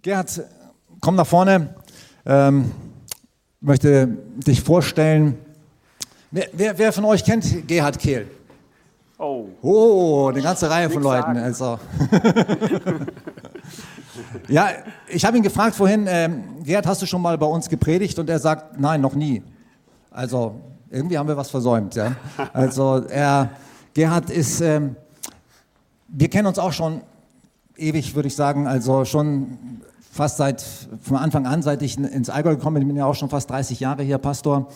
Gerhard, komm nach vorne. Ähm, möchte dich vorstellen. Wer, wer, wer, von euch kennt Gerhard Kehl? Oh. Oh, eine ganze Reihe von Leuten. Also. ja, ich habe ihn gefragt vorhin, ähm, Gerhard, hast du schon mal bei uns gepredigt? Und er sagt, nein, noch nie. Also irgendwie haben wir was versäumt. Ja? Also er, Gerhard ist, ähm, wir kennen uns auch schon ewig, würde ich sagen, also schon fast seit, von Anfang an, seit ich ins Allgäu gekommen bin, ich bin ja auch schon fast 30 Jahre hier Pastor.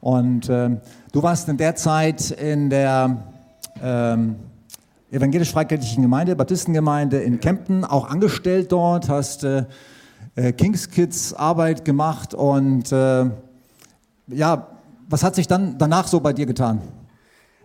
Und äh, du warst in der Zeit in der ähm, evangelisch-freikirchlichen Gemeinde, Baptistengemeinde in Kempten, auch angestellt dort, hast äh, äh Kings Kids Arbeit gemacht und äh, ja, was hat sich dann danach so bei dir getan?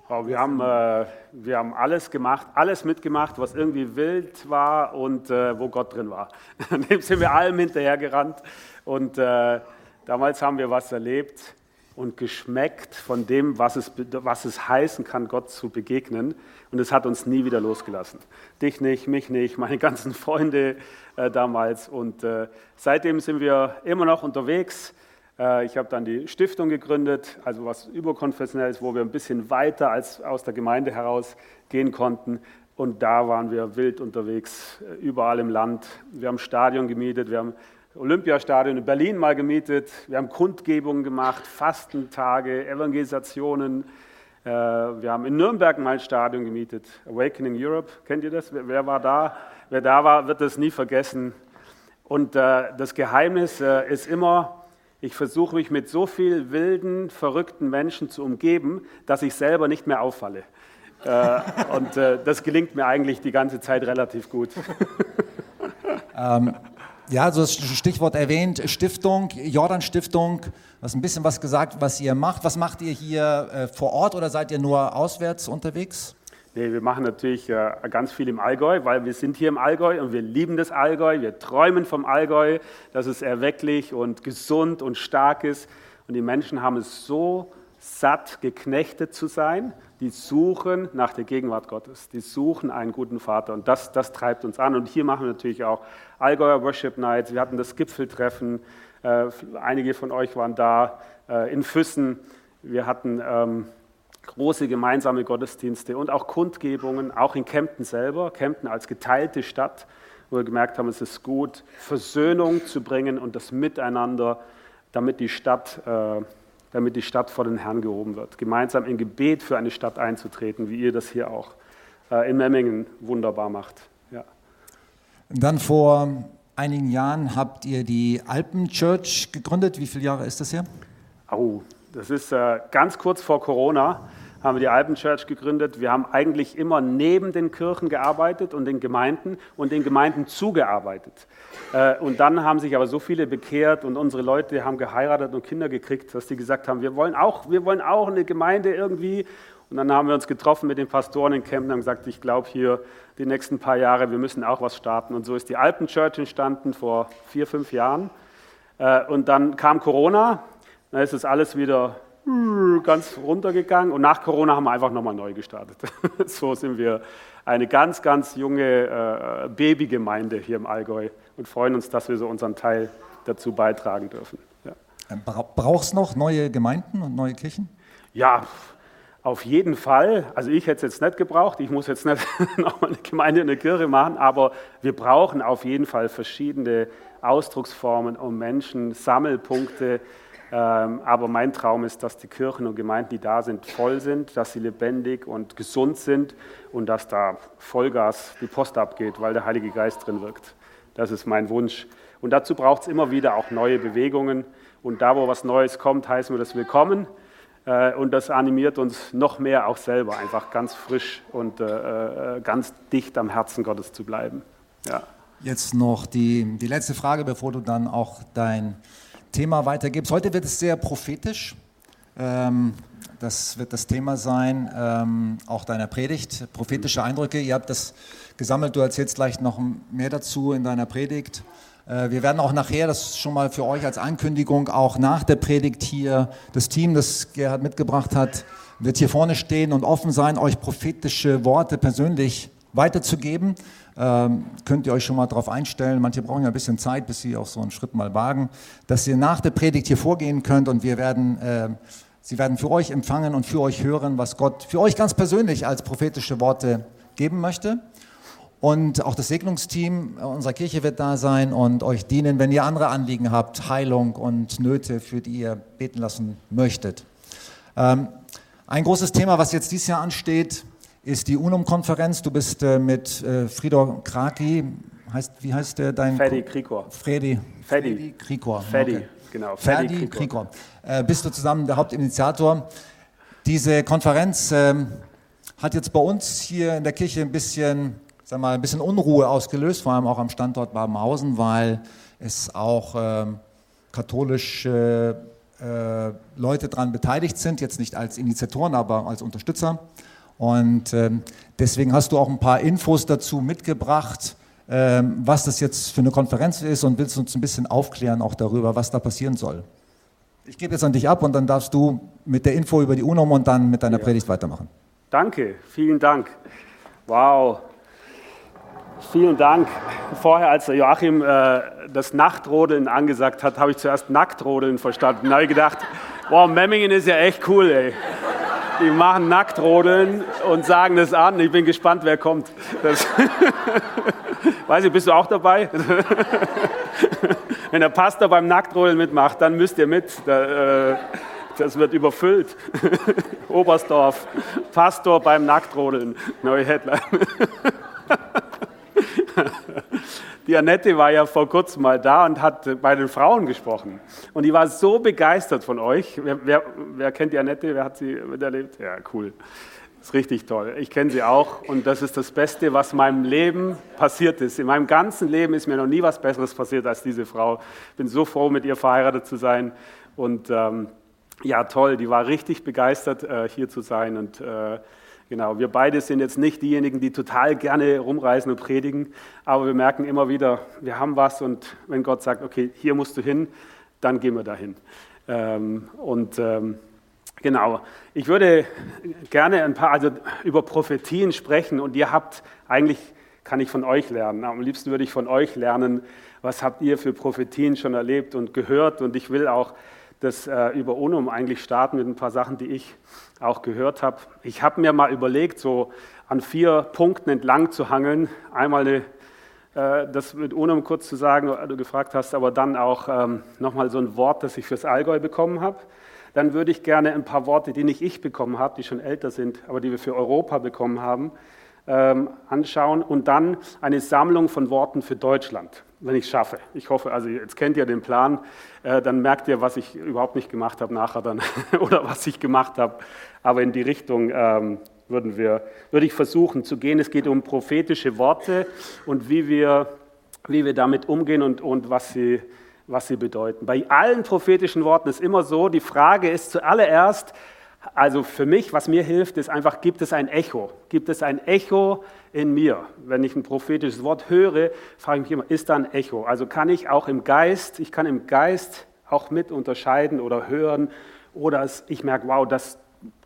Oh, wir, haben, äh, wir haben alles gemacht, alles mitgemacht, was irgendwie wild war und äh, wo Gott drin war. Dem sind wir allem hinterhergerannt und äh, damals haben wir was erlebt und geschmeckt von dem, was es, was es heißen kann, Gott zu begegnen. Und es hat uns nie wieder losgelassen. Dich nicht, mich nicht, meine ganzen Freunde äh, damals. Und äh, seitdem sind wir immer noch unterwegs ich habe dann die Stiftung gegründet, also was überkonfessionell ist, wo wir ein bisschen weiter als aus der Gemeinde heraus gehen konnten. Und da waren wir wild unterwegs, äh, überall im Land. Wir haben Stadion gemietet, wir haben Olympiastadion in Berlin mal gemietet, wir haben Kundgebungen gemacht, Fastentage, Evangelisationen. Äh, wir haben in Nürnberg mal ein Stadion gemietet, Awakening Europe. Kennt ihr das? Wer war da? Wer da war, wird das nie vergessen. Und das Geheimnis ist immer, ich versuche mich mit so viel wilden, verrückten Menschen zu umgeben, dass ich selber nicht mehr auffalle. Äh, und äh, das gelingt mir eigentlich die ganze Zeit relativ gut. ähm, ja, so das Stichwort erwähnt, Stiftung, Jordan Stiftung. Du hast ein bisschen was gesagt, was ihr macht. Was macht ihr hier äh, vor Ort oder seid ihr nur auswärts unterwegs? Nee, wir machen natürlich äh, ganz viel im Allgäu, weil wir sind hier im Allgäu und wir lieben das Allgäu. Wir träumen vom Allgäu, dass es erwecklich und gesund und stark ist. Und die Menschen haben es so satt, geknechtet zu sein. Die suchen nach der Gegenwart Gottes. Die suchen einen guten Vater. Und das, das treibt uns an. Und hier machen wir natürlich auch Allgäuer Worship Nights. Wir hatten das Gipfeltreffen. Äh, einige von euch waren da äh, in Füssen. Wir hatten ähm, große gemeinsame Gottesdienste und auch Kundgebungen, auch in Kempten selber, Kempten als geteilte Stadt, wo wir gemerkt haben, es ist gut, Versöhnung zu bringen und das Miteinander, damit die Stadt, äh, damit die Stadt vor den Herrn gehoben wird. Gemeinsam in Gebet für eine Stadt einzutreten, wie ihr das hier auch äh, in Memmingen wunderbar macht. Ja. Dann vor einigen Jahren habt ihr die Alpen Church gegründet. Wie viele Jahre ist das her? Oh, das ist äh, ganz kurz vor Corona haben wir die Alpen Church gegründet. Wir haben eigentlich immer neben den Kirchen gearbeitet und den Gemeinden und den Gemeinden zugearbeitet. Äh, und dann haben sich aber so viele bekehrt und unsere Leute haben geheiratet und Kinder gekriegt, dass die gesagt haben, wir wollen auch, wir wollen auch eine Gemeinde irgendwie. Und dann haben wir uns getroffen mit den Pastoren in Kempten und gesagt, ich glaube hier die nächsten paar Jahre, wir müssen auch was starten. Und so ist die Alpen Church entstanden vor vier, fünf Jahren. Äh, und dann kam Corona dann ist es alles wieder ganz runtergegangen und nach Corona haben wir einfach nochmal neu gestartet. so sind wir eine ganz, ganz junge äh, Babygemeinde hier im Allgäu und freuen uns, dass wir so unseren Teil dazu beitragen dürfen. Ja. Ähm, Brauchst du noch neue Gemeinden und neue Kirchen? Ja, auf jeden Fall. Also ich hätte es jetzt nicht gebraucht. Ich muss jetzt nicht nochmal eine Gemeinde in der Kirche machen, aber wir brauchen auf jeden Fall verschiedene Ausdrucksformen, um Menschen Sammelpunkte aber mein Traum ist, dass die Kirchen und Gemeinden, die da sind, voll sind, dass sie lebendig und gesund sind und dass da Vollgas die Post abgeht, weil der Heilige Geist drin wirkt. Das ist mein Wunsch. Und dazu braucht es immer wieder auch neue Bewegungen. Und da, wo was Neues kommt, heißen wir das willkommen. Äh, und das animiert uns noch mehr auch selber, einfach ganz frisch und äh, äh, ganz dicht am Herzen Gottes zu bleiben. Ja. Jetzt noch die, die letzte Frage, bevor du dann auch dein Thema weitergibst. Heute wird es sehr prophetisch. Ähm, das wird das Thema sein, ähm, auch deiner Predigt, prophetische Eindrücke. Ihr habt das gesammelt, du erzählst gleich noch mehr dazu in deiner Predigt. Äh, wir werden auch nachher, das schon mal für euch als Ankündigung, auch nach der Predigt hier, das Team, das Gerhard mitgebracht hat, wird hier vorne stehen und offen sein, euch prophetische Worte persönlich weiterzugeben. Ähm, könnt ihr euch schon mal darauf einstellen. Manche brauchen ja ein bisschen Zeit, bis sie auch so einen Schritt mal wagen, dass ihr nach der Predigt hier vorgehen könnt und wir werden, äh, sie werden für euch empfangen und für euch hören, was Gott für euch ganz persönlich als prophetische Worte geben möchte. Und auch das Segnungsteam unserer Kirche wird da sein und euch dienen, wenn ihr andere Anliegen habt, Heilung und Nöte, für die ihr beten lassen möchtet. Ähm, ein großes Thema, was jetzt dieses Jahr ansteht, ist die UNUM-Konferenz. Du bist äh, mit äh, Frido Kraki, heißt, wie heißt der dein? Freddy Krikor. Freddy. Freddy. Krikor. Freddy, okay. genau. Ferdi Freddy Krikor. Äh, bist du zusammen der Hauptinitiator. Diese Konferenz ähm, hat jetzt bei uns hier in der Kirche ein bisschen, sag mal, ein bisschen Unruhe ausgelöst, vor allem auch am Standort Babenhausen, weil es auch ähm, katholische äh, Leute daran beteiligt sind, jetzt nicht als Initiatoren, aber als Unterstützer. Und ähm, deswegen hast du auch ein paar Infos dazu mitgebracht, ähm, was das jetzt für eine Konferenz ist und willst uns ein bisschen aufklären auch darüber, was da passieren soll. Ich gebe jetzt an dich ab und dann darfst du mit der Info über die UNOM und dann mit deiner Ja. Predigt weitermachen. Danke, vielen Dank. Wow. Vielen Dank. Vorher, als Joachim äh, das Nachtrodeln angesagt hat, habe ich zuerst Nacktrodeln verstanden. Da habe ich gedacht, wow, Memmingen ist ja echt cool, ey. Die machen Nacktrodeln und sagen das an. Ich bin gespannt, wer kommt. Das Weiß ich, bist du auch dabei? Wenn der Pastor beim Nacktrodeln mitmacht, dann müsst ihr mit. Äh, das wird überfüllt. Oberstdorf, Pastor beim Nacktrodeln. Neue Headline. Die Annette war ja vor kurzem mal da und hat bei den Frauen gesprochen. Und die war so begeistert von euch. Wer, wer, wer kennt die Annette? Wer hat sie miterlebt? Ja, cool. Das ist richtig toll. Ich kenne sie auch und das ist das Beste, was in meinem Leben passiert ist. In meinem ganzen Leben ist mir noch nie was Besseres passiert als diese Frau. Ich bin so froh, mit ihr verheiratet zu sein. Und ähm, ja, toll, die war richtig begeistert, äh, hier zu sein. Und äh, genau, wir beide sind jetzt nicht diejenigen, die total gerne rumreisen und predigen, aber wir merken immer wieder, wir haben was und wenn Gott sagt, okay, hier musst du hin, dann gehen wir dahin. Ähm, und ähm, genau, ich würde gerne ein paar, also über Prophetien sprechen und ihr habt eigentlich, kann ich von euch lernen. Am liebsten würde ich von euch lernen, was habt ihr für Prophetien schon erlebt und gehört und ich will auch das äh, über UNUM eigentlich starten mit ein paar Sachen, die ich auch gehört habe. Ich habe mir mal überlegt, so an vier Punkten entlang zu hangeln. Einmal eine, äh, das mit UNUM kurz zu sagen, du gefragt hast, aber dann auch ähm, nochmal so ein Wort, das ich fürs Allgäu bekommen habe. Dann würde ich gerne ein paar Worte, die nicht ich bekommen habe, die schon älter sind, aber die wir für Europa bekommen haben, anschauen und dann eine Sammlung von Worten für Deutschland, wenn ich es schaffe. Ich hoffe, also jetzt kennt ihr den Plan, äh, dann merkt ihr, was ich überhaupt nicht gemacht habe nachher dann oder was ich gemacht habe. Aber in die Richtung ähm, würden wir, würde ich versuchen zu gehen. Es geht um prophetische Worte und wie wir, wie wir damit umgehen und, und was sie was sie bedeuten. Bei allen prophetischen Worten ist immer so, die Frage ist zuallererst, also für mich, was mir hilft, ist einfach, gibt es ein Echo? Gibt es ein Echo in mir? Wenn ich ein prophetisches Wort höre, frage ich mich immer, ist da ein Echo? Also kann ich auch im Geist, ich kann im Geist auch mit unterscheiden oder hören oder ich merke, wow, das,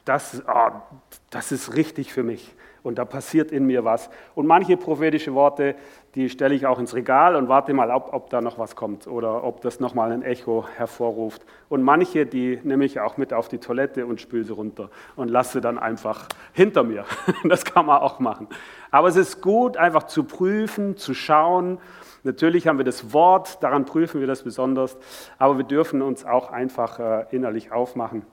das, oh, das ist richtig für mich und da passiert in mir was. Und manche prophetische Worte, die stelle ich auch ins Regal und warte mal, ob, ob da noch was kommt oder ob das nochmal ein Echo hervorruft. Und manche, die nehme ich auch mit auf die Toilette und spüle sie runter und lasse dann einfach hinter mir. Das kann man auch machen. Aber es ist gut, einfach zu prüfen, zu schauen. Natürlich haben wir das Wort, daran prüfen wir das besonders, aber wir dürfen uns auch einfach äh, innerlich aufmachen.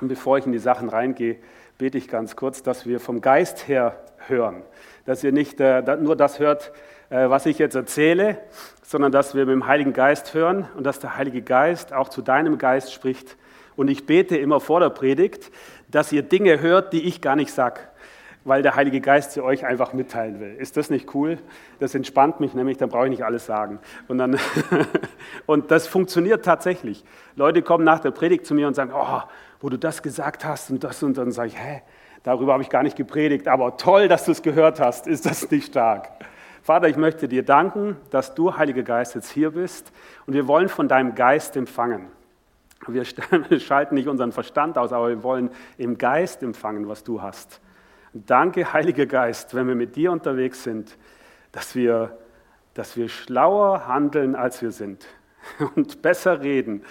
Und bevor ich in die Sachen reingehe, bete ich ganz kurz, dass wir vom Geist her hören. Dass ihr nicht äh, nur das hört, was ich jetzt erzähle, sondern dass wir mit dem Heiligen Geist hören und dass der Heilige Geist auch zu deinem Geist spricht. Und ich bete immer vor der Predigt, dass ihr Dinge hört, die ich gar nicht sage, weil der Heilige Geist sie euch einfach mitteilen will. Ist das nicht cool? Das entspannt mich nämlich, dann brauche ich nicht alles sagen. Und, dann und das funktioniert tatsächlich. Leute kommen nach der Predigt zu mir und sagen, oh, wo du das gesagt hast und das und dann sage ich, hä, darüber habe ich gar nicht gepredigt, aber toll, dass du es gehört hast, ist das nicht stark? Vater, ich möchte dir danken, dass du, Heiliger Geist, jetzt hier bist und wir wollen von deinem Geist empfangen. Wir schalten nicht unseren Verstand aus, aber wir wollen im Geist empfangen, was du hast. Danke, Heiliger Geist, wenn wir mit dir unterwegs sind, dass wir, dass wir schlauer handeln, als wir sind und besser reden,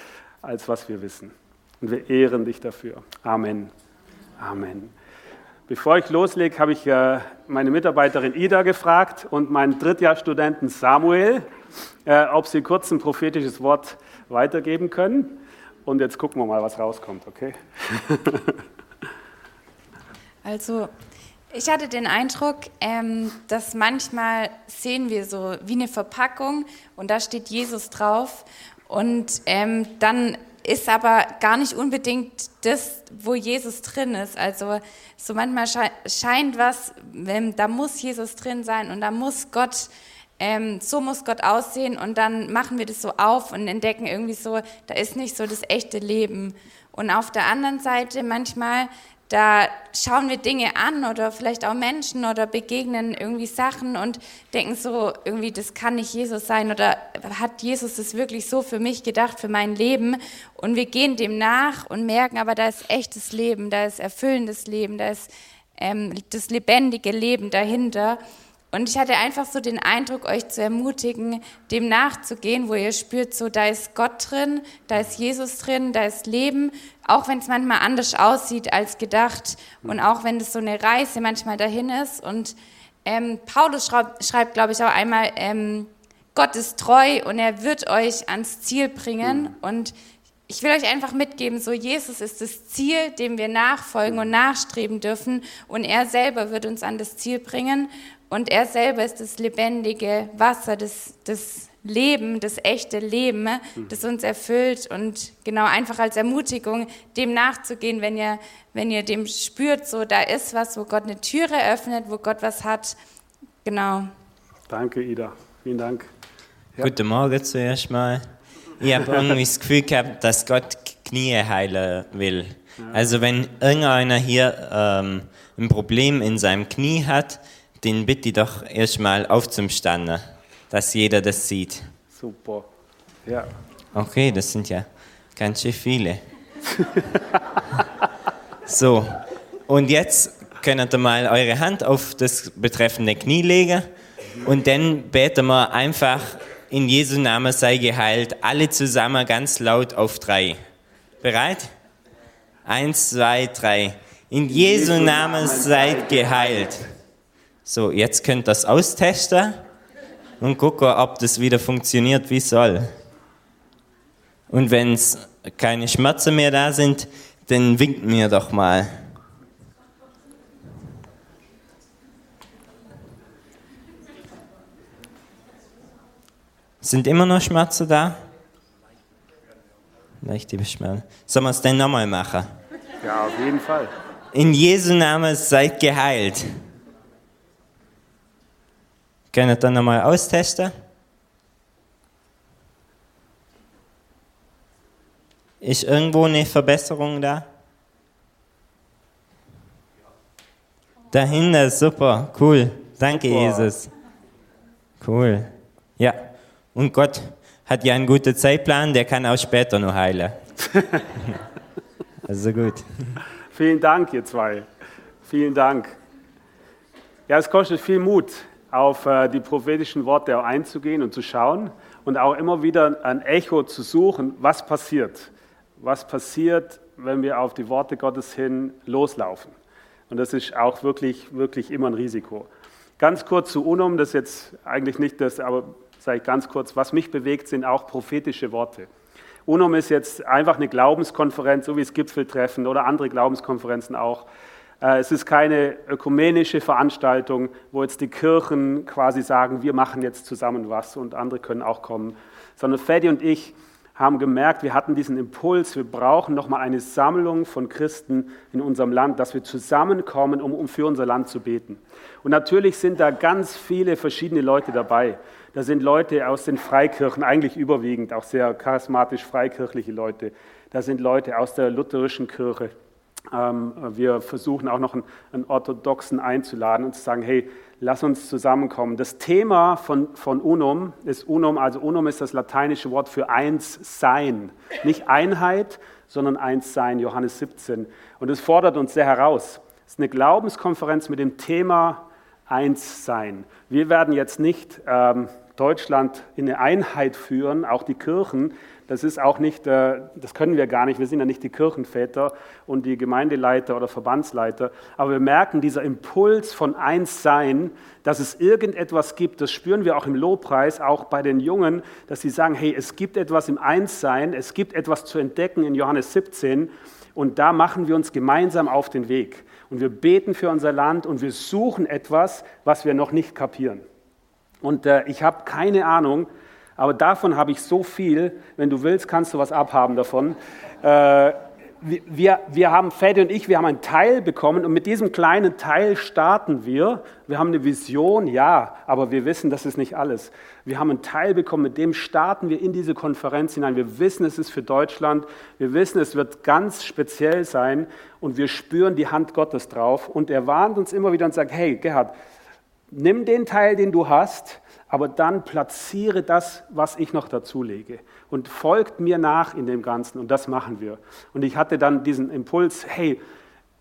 als was wir wissen. Und wir ehren dich dafür. Amen. Amen. Bevor ich loslege, habe ich äh, meine Mitarbeiterin Ida gefragt und meinen Drittjahrstudenten Samuel, äh, ob sie kurz ein prophetisches Wort weitergeben können. Und jetzt gucken wir mal, was rauskommt, okay? also, ich hatte den Eindruck, ähm, dass manchmal sehen wir so wie eine Verpackung und da steht Jesus drauf und ähm, dann ist aber gar nicht unbedingt das, wo Jesus drin ist. Also so manchmal scheint was, da muss Jesus drin sein und da muss Gott, ähm, so muss Gott aussehen und dann machen wir das so auf und entdecken irgendwie so, da ist nicht so das echte Leben. Und auf der anderen Seite manchmal da schauen wir Dinge an oder vielleicht auch Menschen oder begegnen irgendwie Sachen und denken so, irgendwie, das kann nicht Jesus sein oder hat Jesus das wirklich so für mich gedacht, für mein Leben? Und wir gehen dem nach und merken, aber da ist echtes Leben, da ist erfüllendes Leben, da ist ähm, das lebendige Leben dahinter. Und ich hatte einfach so den Eindruck, euch zu ermutigen, dem nachzugehen, wo ihr spürt, so da ist Gott drin, da ist Jesus drin, da ist Leben, auch wenn es manchmal anders aussieht als gedacht und auch wenn es so eine Reise manchmal dahin ist. Und ähm, Paulus schreibt, schreibt glaube ich, auch einmal, ähm, Gott ist treu und er wird euch ans Ziel bringen. Und ich will euch einfach mitgeben, so Jesus ist das Ziel, dem wir nachfolgen und nachstreben dürfen. Und er selber wird uns an das Ziel bringen. Und er selber ist das lebendige Wasser, das, das Leben, das echte Leben, das uns erfüllt. Und genau einfach als Ermutigung, dem nachzugehen, wenn ihr, wenn ihr dem spürt, so da ist was, wo Gott eine Türe öffnet, wo Gott was hat. Genau. Danke, Ida. Vielen Dank. Ja. Guten Morgen zuerst mal. Ich habe irgendwie das Gefühl gehabt, dass Gott Knie heilen will. Also wenn irgendeiner hier ähm, ein Problem in seinem Knie hat, den bitte ich doch erstmal aufzustanden, dass jeder das sieht. Super. Ja. Okay, das sind ja ganz schön viele. so, und jetzt könnt ihr mal eure Hand auf das betreffende Knie legen und dann beten wir einfach in Jesu Namen sei geheilt, alle zusammen ganz laut auf drei. Bereit? Eins, zwei, drei. In Jesu Namen seid geheilt. So, jetzt könnt ihr das austesten und gucken, ob das wieder funktioniert wie soll. Und wenn es keine Schmerzen mehr da sind, dann winkt mir doch mal. Sind immer noch Schmerzen da? Leichte Beschwerden. Sollen wir es denn nochmal machen? Ja, auf jeden Fall. In Jesu Namen seid geheilt. Wir dann nochmal austesten? Ist irgendwo eine Verbesserung da? Dahinter, super, cool. Danke, super. Jesus. Cool. Ja, und Gott hat ja einen guten Zeitplan, der kann auch später noch heilen. also gut. Vielen Dank, ihr zwei. Vielen Dank. Ja, es kostet viel Mut, auf äh, die prophetischen Worte einzugehen und zu schauen und auch immer wieder ein Echo zu suchen, was passiert. Was passiert, wenn wir auf die Worte Gottes hin loslaufen. Und das ist auch wirklich, wirklich immer ein Risiko. Ganz kurz zu UNUM, das ist jetzt eigentlich nicht das, aber sage ich ganz kurz, was mich bewegt, sind auch prophetische Worte. UNUM ist jetzt einfach eine Glaubenskonferenz, so wie es Gipfeltreffen oder andere Glaubenskonferenzen auch. Äh, es ist keine ökumenische Veranstaltung, wo jetzt die Kirchen quasi sagen, wir machen jetzt zusammen was und andere können auch kommen, sondern Freddy und ich haben gemerkt, wir hatten diesen Impuls, wir brauchen nochmal eine Sammlung von Christen in unserem Land, dass wir zusammenkommen, um, um für unser Land zu beten. Und natürlich sind da ganz viele verschiedene Leute dabei. Da sind Leute aus den Freikirchen, eigentlich überwiegend, auch sehr charismatisch freikirchliche Leute. Da sind Leute aus der lutherischen Kirche, wir versuchen auch noch einen, einen, Orthodoxen einzuladen und zu sagen, hey, lass uns zusammenkommen. Das Thema von, von Unum ist Unum, also Unum ist das lateinische Wort für eins sein. Nicht Einheit, sondern eins sein, Johannes 17. Und es fordert uns sehr heraus. Es ist eine Glaubenskonferenz mit dem Thema eins sein. Wir werden jetzt nicht ähm, Deutschland in eine Einheit führen, auch die Kirchen. Das ist auch nicht, äh, das können wir gar nicht. Wir sind ja nicht die Kirchenväter und die Gemeindeleiter oder Verbandsleiter. Aber wir merken dieser Impuls von Einssein, dass es irgendetwas gibt. Das spüren wir auch im Lobpreis, auch bei den Jungen, dass sie sagen: Hey, es gibt etwas im Einssein. Es gibt etwas zu entdecken in Johannes 17. Und da machen wir uns gemeinsam auf den Weg. Und wir beten für unser Land und wir suchen etwas, was wir noch nicht kapieren. Und äh, ich habe keine Ahnung, aber davon habe ich so viel. Wenn du willst, kannst du was abhaben davon. Äh, wir, wir haben, Fede und ich, wir haben einen Teil bekommen und mit diesem kleinen Teil starten wir. Wir haben eine Vision, ja, aber wir wissen, das ist nicht alles. Wir haben einen Teil bekommen, mit dem starten wir in diese Konferenz hinein. Wir wissen, es ist für Deutschland. Wir wissen, es wird ganz speziell sein und wir spüren die Hand Gottes drauf. Und er warnt uns immer wieder und sagt, hey, Gerhard, nimm den Teil, den du hast, aber dann platziere das, was ich noch dazulege und folgt mir nach in dem Ganzen und das machen wir. Und ich hatte dann diesen Impuls, hey,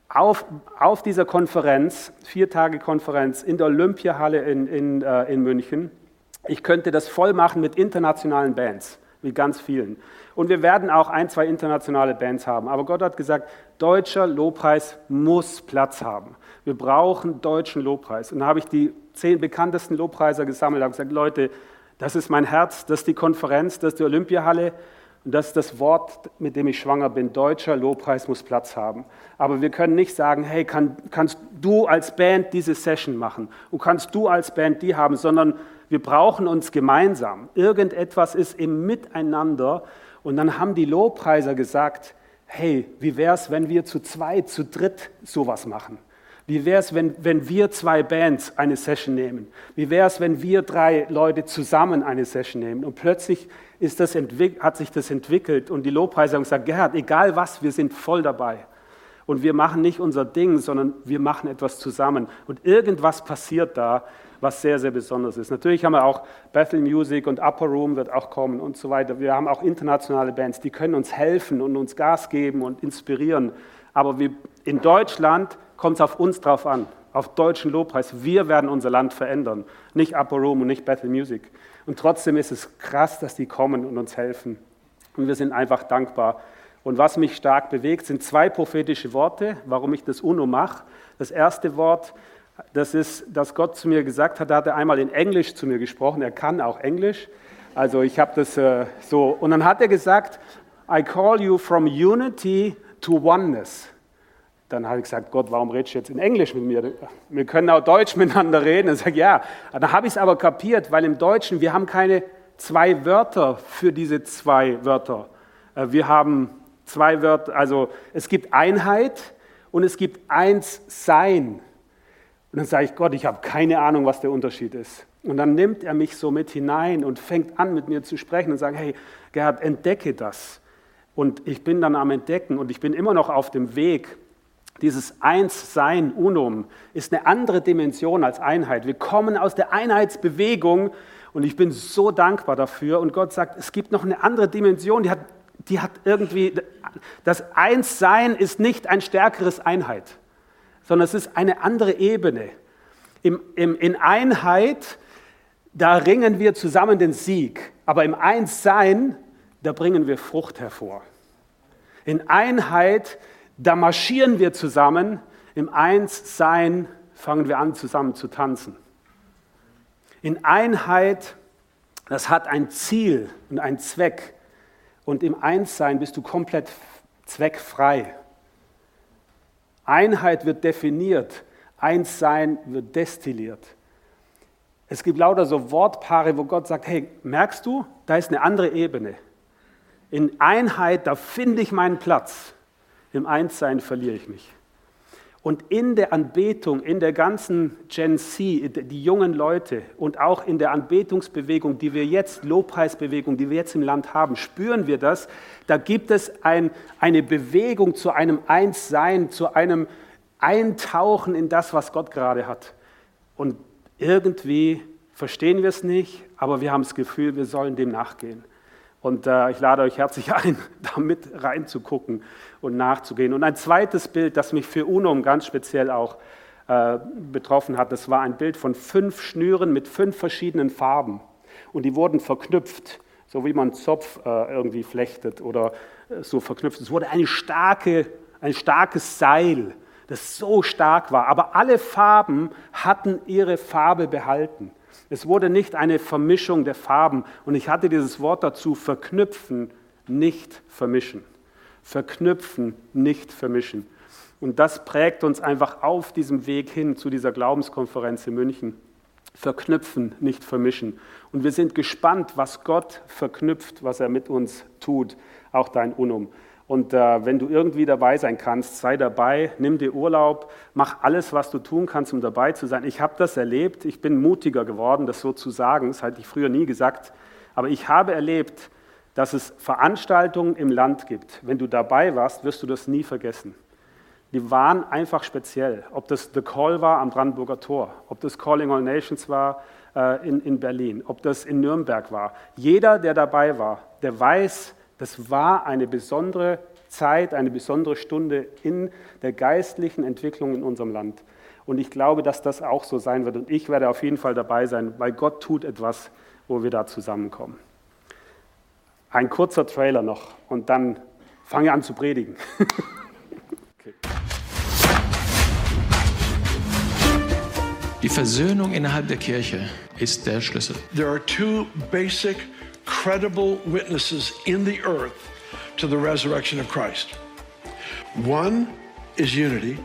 auf, auf dieser Konferenz, vier Tage Konferenz in der Olympiahalle in, in, äh, in München, ich könnte das voll machen mit internationalen Bands, mit ganz vielen. Und wir werden auch ein, zwei internationale Bands haben. Aber Gott hat gesagt, deutscher Lobpreis muss Platz haben. Wir brauchen deutschen Lobpreis. Und da habe ich die zehn bekanntesten Lobpreiser gesammelt, habe gesagt, Leute, das ist mein Herz, das ist die Konferenz, das ist die Olympiahalle und das ist das Wort, mit dem ich schwanger bin. Deutscher Lobpreis muss Platz haben. Aber wir können nicht sagen, hey, kann, kannst du als Band diese Session machen und kannst du als Band die haben, sondern wir brauchen uns gemeinsam. Irgendetwas ist im Miteinander. Und dann haben die Lobpreiser gesagt, hey, wie wäre es, wenn wir zu zweit, zu dritt sowas machen? Wie wäre es, wenn, wenn wir zwei Bands eine Session nehmen? Wie wäre es, wenn wir drei Leute zusammen eine Session nehmen? Und plötzlich ist das hat sich das entwickelt und die Lobpreisung sagt, Gerhard, egal was, wir sind voll dabei. Und wir machen nicht unser Ding, sondern wir machen etwas zusammen. Und irgendwas passiert da, was sehr, sehr besonders ist. Natürlich haben wir auch Bethel Music und Upper Room wird auch kommen und so weiter. Wir haben auch internationale Bands, die können uns helfen und uns Gas geben und inspirieren. Aber wir, in Deutschland kommt es auf uns drauf an, auf deutschen Lobpreis. Wir werden unser Land verändern, nicht Upper Room und nicht Battle Music. Und trotzdem ist es krass, dass die kommen und uns helfen. Und wir sind einfach dankbar. Und was mich stark bewegt, sind zwei prophetische Worte, warum ich das UNO mache. Das erste Wort, das ist, dass Gott zu mir gesagt hat, da hat er einmal in Englisch zu mir gesprochen, er kann auch Englisch. Also ich habe das äh, so, und dann hat er gesagt, I call you from unity to oneness. Dann habe ich gesagt, Gott, warum redest du jetzt in Englisch mit mir? Wir können auch Deutsch miteinander reden. Und sage, ja, dann habe ich es aber kapiert, weil im Deutschen, wir haben keine zwei Wörter für diese zwei Wörter. Äh, wir haben zwei Wörter, also es gibt Einheit und es gibt eins Sein. Und dann sage ich, Gott, ich habe keine Ahnung, was der Unterschied ist. Und dann nimmt er mich so mit hinein und fängt an, mit mir zu sprechen und sagt, hey, Gerhard, entdecke das. Und ich bin dann am Entdecken und ich bin immer noch auf dem Weg, dieses Eins-Sein, Unum, ist eine andere Dimension als Einheit. Wir kommen aus der Einheitsbewegung und ich bin so dankbar dafür. Und Gott sagt, es gibt noch eine andere Dimension, die hat, die hat irgendwie, das Eins-Sein ist nicht ein stärkeres Einheit, sondern es ist eine andere Ebene. Im, im, in Einheit, da ringen wir zusammen den Sieg, aber im Eins-Sein, da bringen wir Frucht hervor. In Einheit, da marschieren wir zusammen, im Einssein fangen wir an, zusammen zu tanzen. In Einheit, das hat ein Ziel und einen Zweck. Und im Einssein bist du komplett zweckfrei. Einheit wird definiert, Einssein wird destilliert. Es gibt lauter so Wortpaare, wo Gott sagt, hey, merkst du, da ist eine andere Ebene. In Einheit, da finde ich meinen Platz. Im Einssein verliere ich mich. Und in der Anbetung, in der ganzen Gen Z, die jungen Leute und auch in der Anbetungsbewegung, die wir jetzt, Lobpreisbewegung, die wir jetzt im Land haben, spüren wir das. Da gibt es ein, eine Bewegung zu einem Einssein, zu einem Eintauchen in das, was Gott gerade hat. Und irgendwie verstehen wir es nicht, aber wir haben das Gefühl, wir sollen dem nachgehen. Und äh, ich lade euch herzlich ein, da mit reinzugucken und nachzugehen. Und ein zweites Bild, das mich für UNOM ganz speziell auch äh, betroffen hat. Das war ein Bild von fünf Schnüren mit fünf verschiedenen Farben. Und die wurden verknüpft, so wie man Zopf äh, irgendwie flechtet oder äh, so verknüpft. Es wurde eine starke, ein starkes Seil, das so stark war. Aber alle Farben hatten ihre Farbe behalten. Es wurde nicht eine Vermischung der Farben. Und ich hatte dieses Wort dazu, verknüpfen, nicht vermischen. Verknüpfen, nicht vermischen. Und das prägt uns einfach auf diesem Weg hin zu dieser Glaubenskonferenz in München. Verknüpfen, nicht vermischen. Und wir sind gespannt, was Gott verknüpft, was er mit uns tut, auch dein Unum. Und äh, wenn du irgendwie dabei sein kannst, sei dabei, nimm dir Urlaub, mach alles, was du tun kannst, um dabei zu sein. Ich habe das erlebt, ich bin mutiger geworden, das so zu sagen, das hatte ich früher nie gesagt, aber ich habe erlebt, dass es Veranstaltungen im Land gibt. Wenn du dabei warst, wirst du das nie vergessen die waren einfach speziell. Ob das The Call war am Brandenburger Tor, ob das Calling All Nations war äh, in, in Berlin, ob das in Nürnberg war. Jeder, der dabei war, der weiß, das war eine besondere Zeit, eine besondere Stunde in der geistlichen Entwicklung in unserem Land. Und ich glaube, dass das auch so sein wird. Und ich werde auf jeden Fall dabei sein, weil Gott tut etwas, wo wir da zusammenkommen. Ein kurzer Trailer noch und dann fange ich an zu predigen. Die Versöhnung innerhalb der Kirche ist der Schlüssel. There are two basic, credible witnesses in the earth to the resurrection of Christ. One is unity,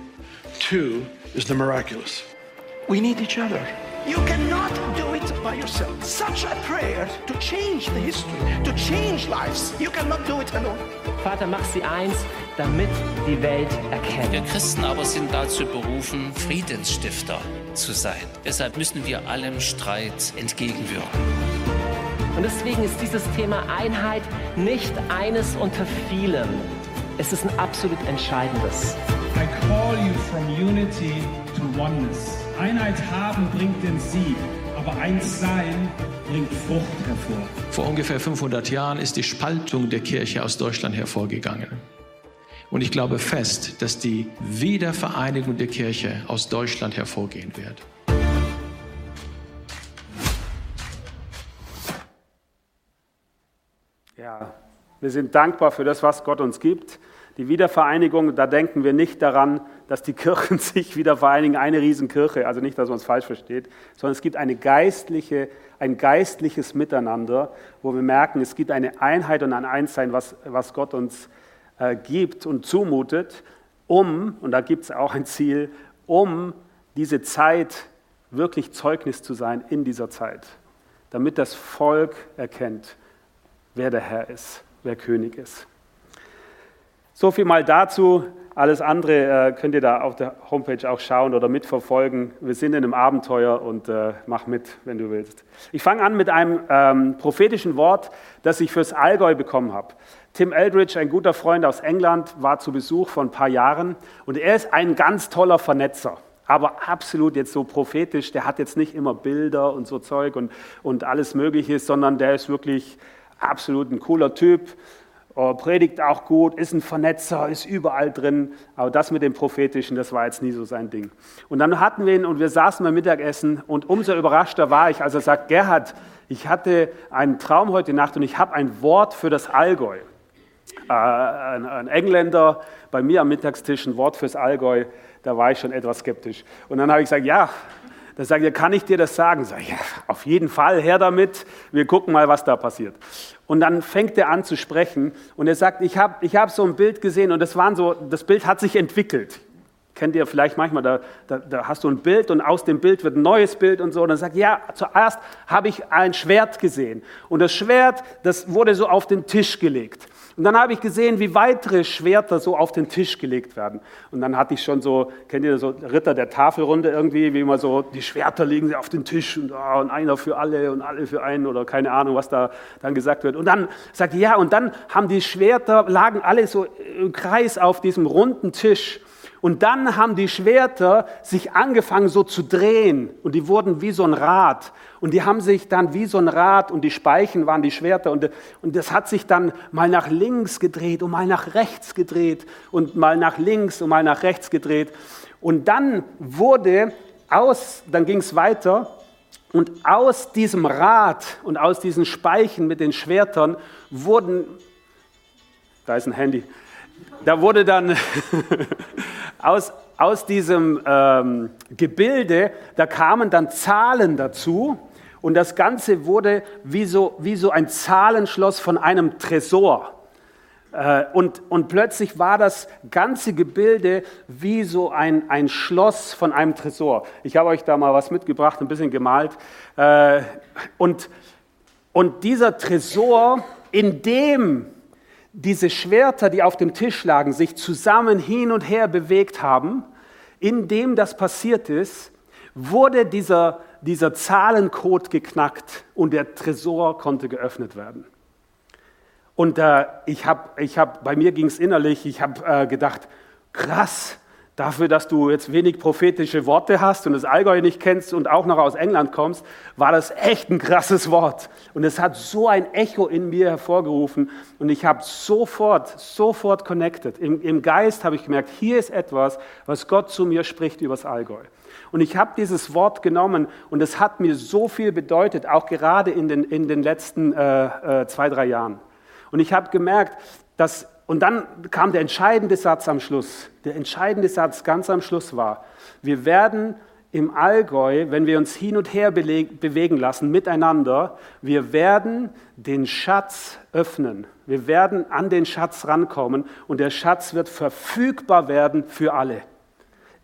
two is the miraculous. We need each other. You cannot do it by yourself. Such a prayer to change the history, to change lives. You cannot do it alone. Vater, mach sie eins, damit die Welt erkennt. Wir Christen aber sind dazu berufen, Friedensstifter zu sein. Deshalb müssen wir allem Streit entgegenwirken. Und deswegen ist dieses Thema Einheit nicht eines unter vielen. Es ist ein absolut entscheidendes. I call you from unity to oneness. Einheit haben bringt den Sieg, aber eins sein bringt Frucht hervor. Vor ungefähr 500 Jahren ist die Spaltung der Kirche aus Deutschland hervorgegangen. Und ich glaube fest, dass die Wiedervereinigung der Kirche aus Deutschland hervorgehen wird. Ja, wir sind dankbar für das, was Gott uns gibt. Die Wiedervereinigung, da denken wir nicht daran, dass die Kirchen sich wieder vereinigen, eine Riesenkirche, also nicht, dass man es falsch versteht, sondern es gibt eine geistliche, ein geistliches Miteinander, wo wir merken, es gibt eine Einheit und ein Einssein, was, was Gott uns äh, gibt und zumutet, um, und da gibt es auch ein Ziel, um diese Zeit wirklich Zeugnis zu sein in dieser Zeit, damit das Volk erkennt, wer der Herr ist, wer König ist. So viel mal dazu. Alles andere äh, könnt ihr da auf der Homepage auch schauen oder mitverfolgen. Wir sind in einem Abenteuer und äh, mach mit, wenn du willst. Ich fange an mit einem ähm, prophetischen Wort, das ich fürs Allgäu bekommen habe. Tim Eldridge, ein guter Freund aus England, war zu Besuch vor ein paar Jahren und er ist ein ganz toller Vernetzer aber absolut jetzt so prophetisch, der hat jetzt nicht immer Bilder und so Zeug und, und alles Mögliche, sondern der ist wirklich absolut ein cooler Typ, Oh, predigt auch gut, ist ein Vernetzer, ist überall drin. Aber das mit dem Prophetischen, das war jetzt nie so sein Ding. Und dann hatten wir ihn und wir saßen beim Mittagessen und umso überraschter war ich, als er sagt, Gerhard, ich hatte einen Traum heute Nacht und ich habe ein Wort für das Allgäu. Äh, ein, ein Engländer bei mir am Mittagstisch ein Wort fürs Allgäu, da war ich schon etwas skeptisch. Und dann habe ich gesagt, ja, da sagt er, kann ich dir das sagen? Sag ich, ja, auf jeden Fall, her damit. Wir gucken mal, was da passiert. Und dann fängt er an zu sprechen und er sagt, ich habe ich hab so ein Bild gesehen und das, waren so, das Bild hat sich entwickelt. Kennt ihr vielleicht manchmal, da, da, da hast du ein Bild und aus dem Bild wird ein neues Bild und so. Und dann sagt, ja, zuerst habe ich ein Schwert gesehen. Und das Schwert, das wurde so auf den Tisch gelegt. Und dann habe ich gesehen, wie weitere Schwerter so auf den Tisch gelegt werden. Und dann hatte ich schon so, kennt ihr so Ritter der Tafelrunde irgendwie, wie immer so, die Schwerter liegen auf den Tisch und, oh, und einer für alle und alle für einen oder keine Ahnung, was da dann gesagt wird. Und dann sagt ja, und dann haben die Schwerter, lagen alle so im Kreis auf diesem runden Tisch. Und dann haben die Schwerter sich angefangen so zu drehen und die wurden wie so ein Rad. Und die haben sich dann wie so ein Rad und die Speichen waren die Schwerter und, und das hat sich dann mal nach links gedreht und mal nach rechts gedreht und mal nach links und mal nach rechts gedreht. Und dann wurde aus, dann ging es weiter und aus diesem Rad und aus diesen Speichen mit den Schwertern wurden, da ist ein Handy, da wurde dann aus, aus diesem ähm, Gebilde, da kamen dann Zahlen dazu und das Ganze wurde wie so, wie so ein Zahlenschloss von einem Tresor. Äh, und, und plötzlich war das ganze Gebilde wie so ein, ein Schloss von einem Tresor. Ich habe euch da mal was mitgebracht, ein bisschen gemalt. Äh, und, und dieser Tresor, in dem diese Schwerter, die auf dem Tisch lagen, sich zusammen hin und her bewegt haben, indem das passiert ist, wurde dieser, dieser Zahlencode geknackt und der Tresor konnte geöffnet werden. Und äh, ich habe, ich hab, bei mir ging es innerlich, ich habe äh, gedacht, krass, Dafür, dass du jetzt wenig prophetische Worte hast und das Allgäu nicht kennst und auch noch aus England kommst, war das echt ein krasses Wort. Und es hat so ein Echo in mir hervorgerufen und ich habe sofort, sofort connected. Im, im Geist habe ich gemerkt, hier ist etwas, was Gott zu mir spricht übers Allgäu. Und ich habe dieses Wort genommen und es hat mir so viel bedeutet, auch gerade in den, in den letzten äh, äh, zwei, drei Jahren. Und ich habe gemerkt, dass und dann kam der entscheidende Satz am Schluss. Der entscheidende Satz ganz am Schluss war, wir werden im Allgäu, wenn wir uns hin und her bewegen lassen miteinander, wir werden den Schatz öffnen. Wir werden an den Schatz rankommen und der Schatz wird verfügbar werden für alle.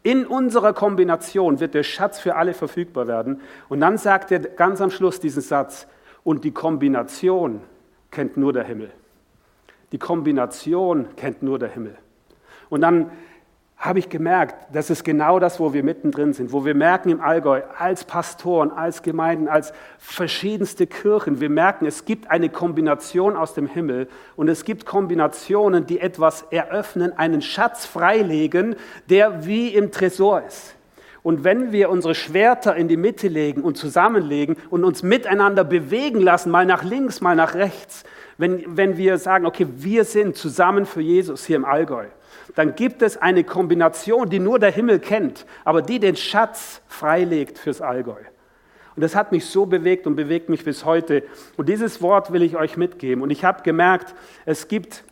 In unserer Kombination wird der Schatz für alle verfügbar werden. Und dann sagt er ganz am Schluss diesen Satz, und die Kombination kennt nur der Himmel. Die Kombination kennt nur der Himmel. Und dann habe ich gemerkt, das ist genau das, wo wir mittendrin sind, wo wir merken im Allgäu, als Pastoren, als Gemeinden, als verschiedenste Kirchen, wir merken, es gibt eine Kombination aus dem Himmel und es gibt Kombinationen, die etwas eröffnen, einen Schatz freilegen, der wie im Tresor ist. Und wenn wir unsere Schwerter in die Mitte legen und zusammenlegen und uns miteinander bewegen lassen, mal nach links, mal nach rechts, wenn, wenn wir sagen, okay, wir sind zusammen für Jesus hier im Allgäu, dann gibt es eine Kombination, die nur der Himmel kennt, aber die den Schatz freilegt fürs Allgäu. Und das hat mich so bewegt und bewegt mich bis heute. Und dieses Wort will ich euch mitgeben. Und ich habe gemerkt, es gibt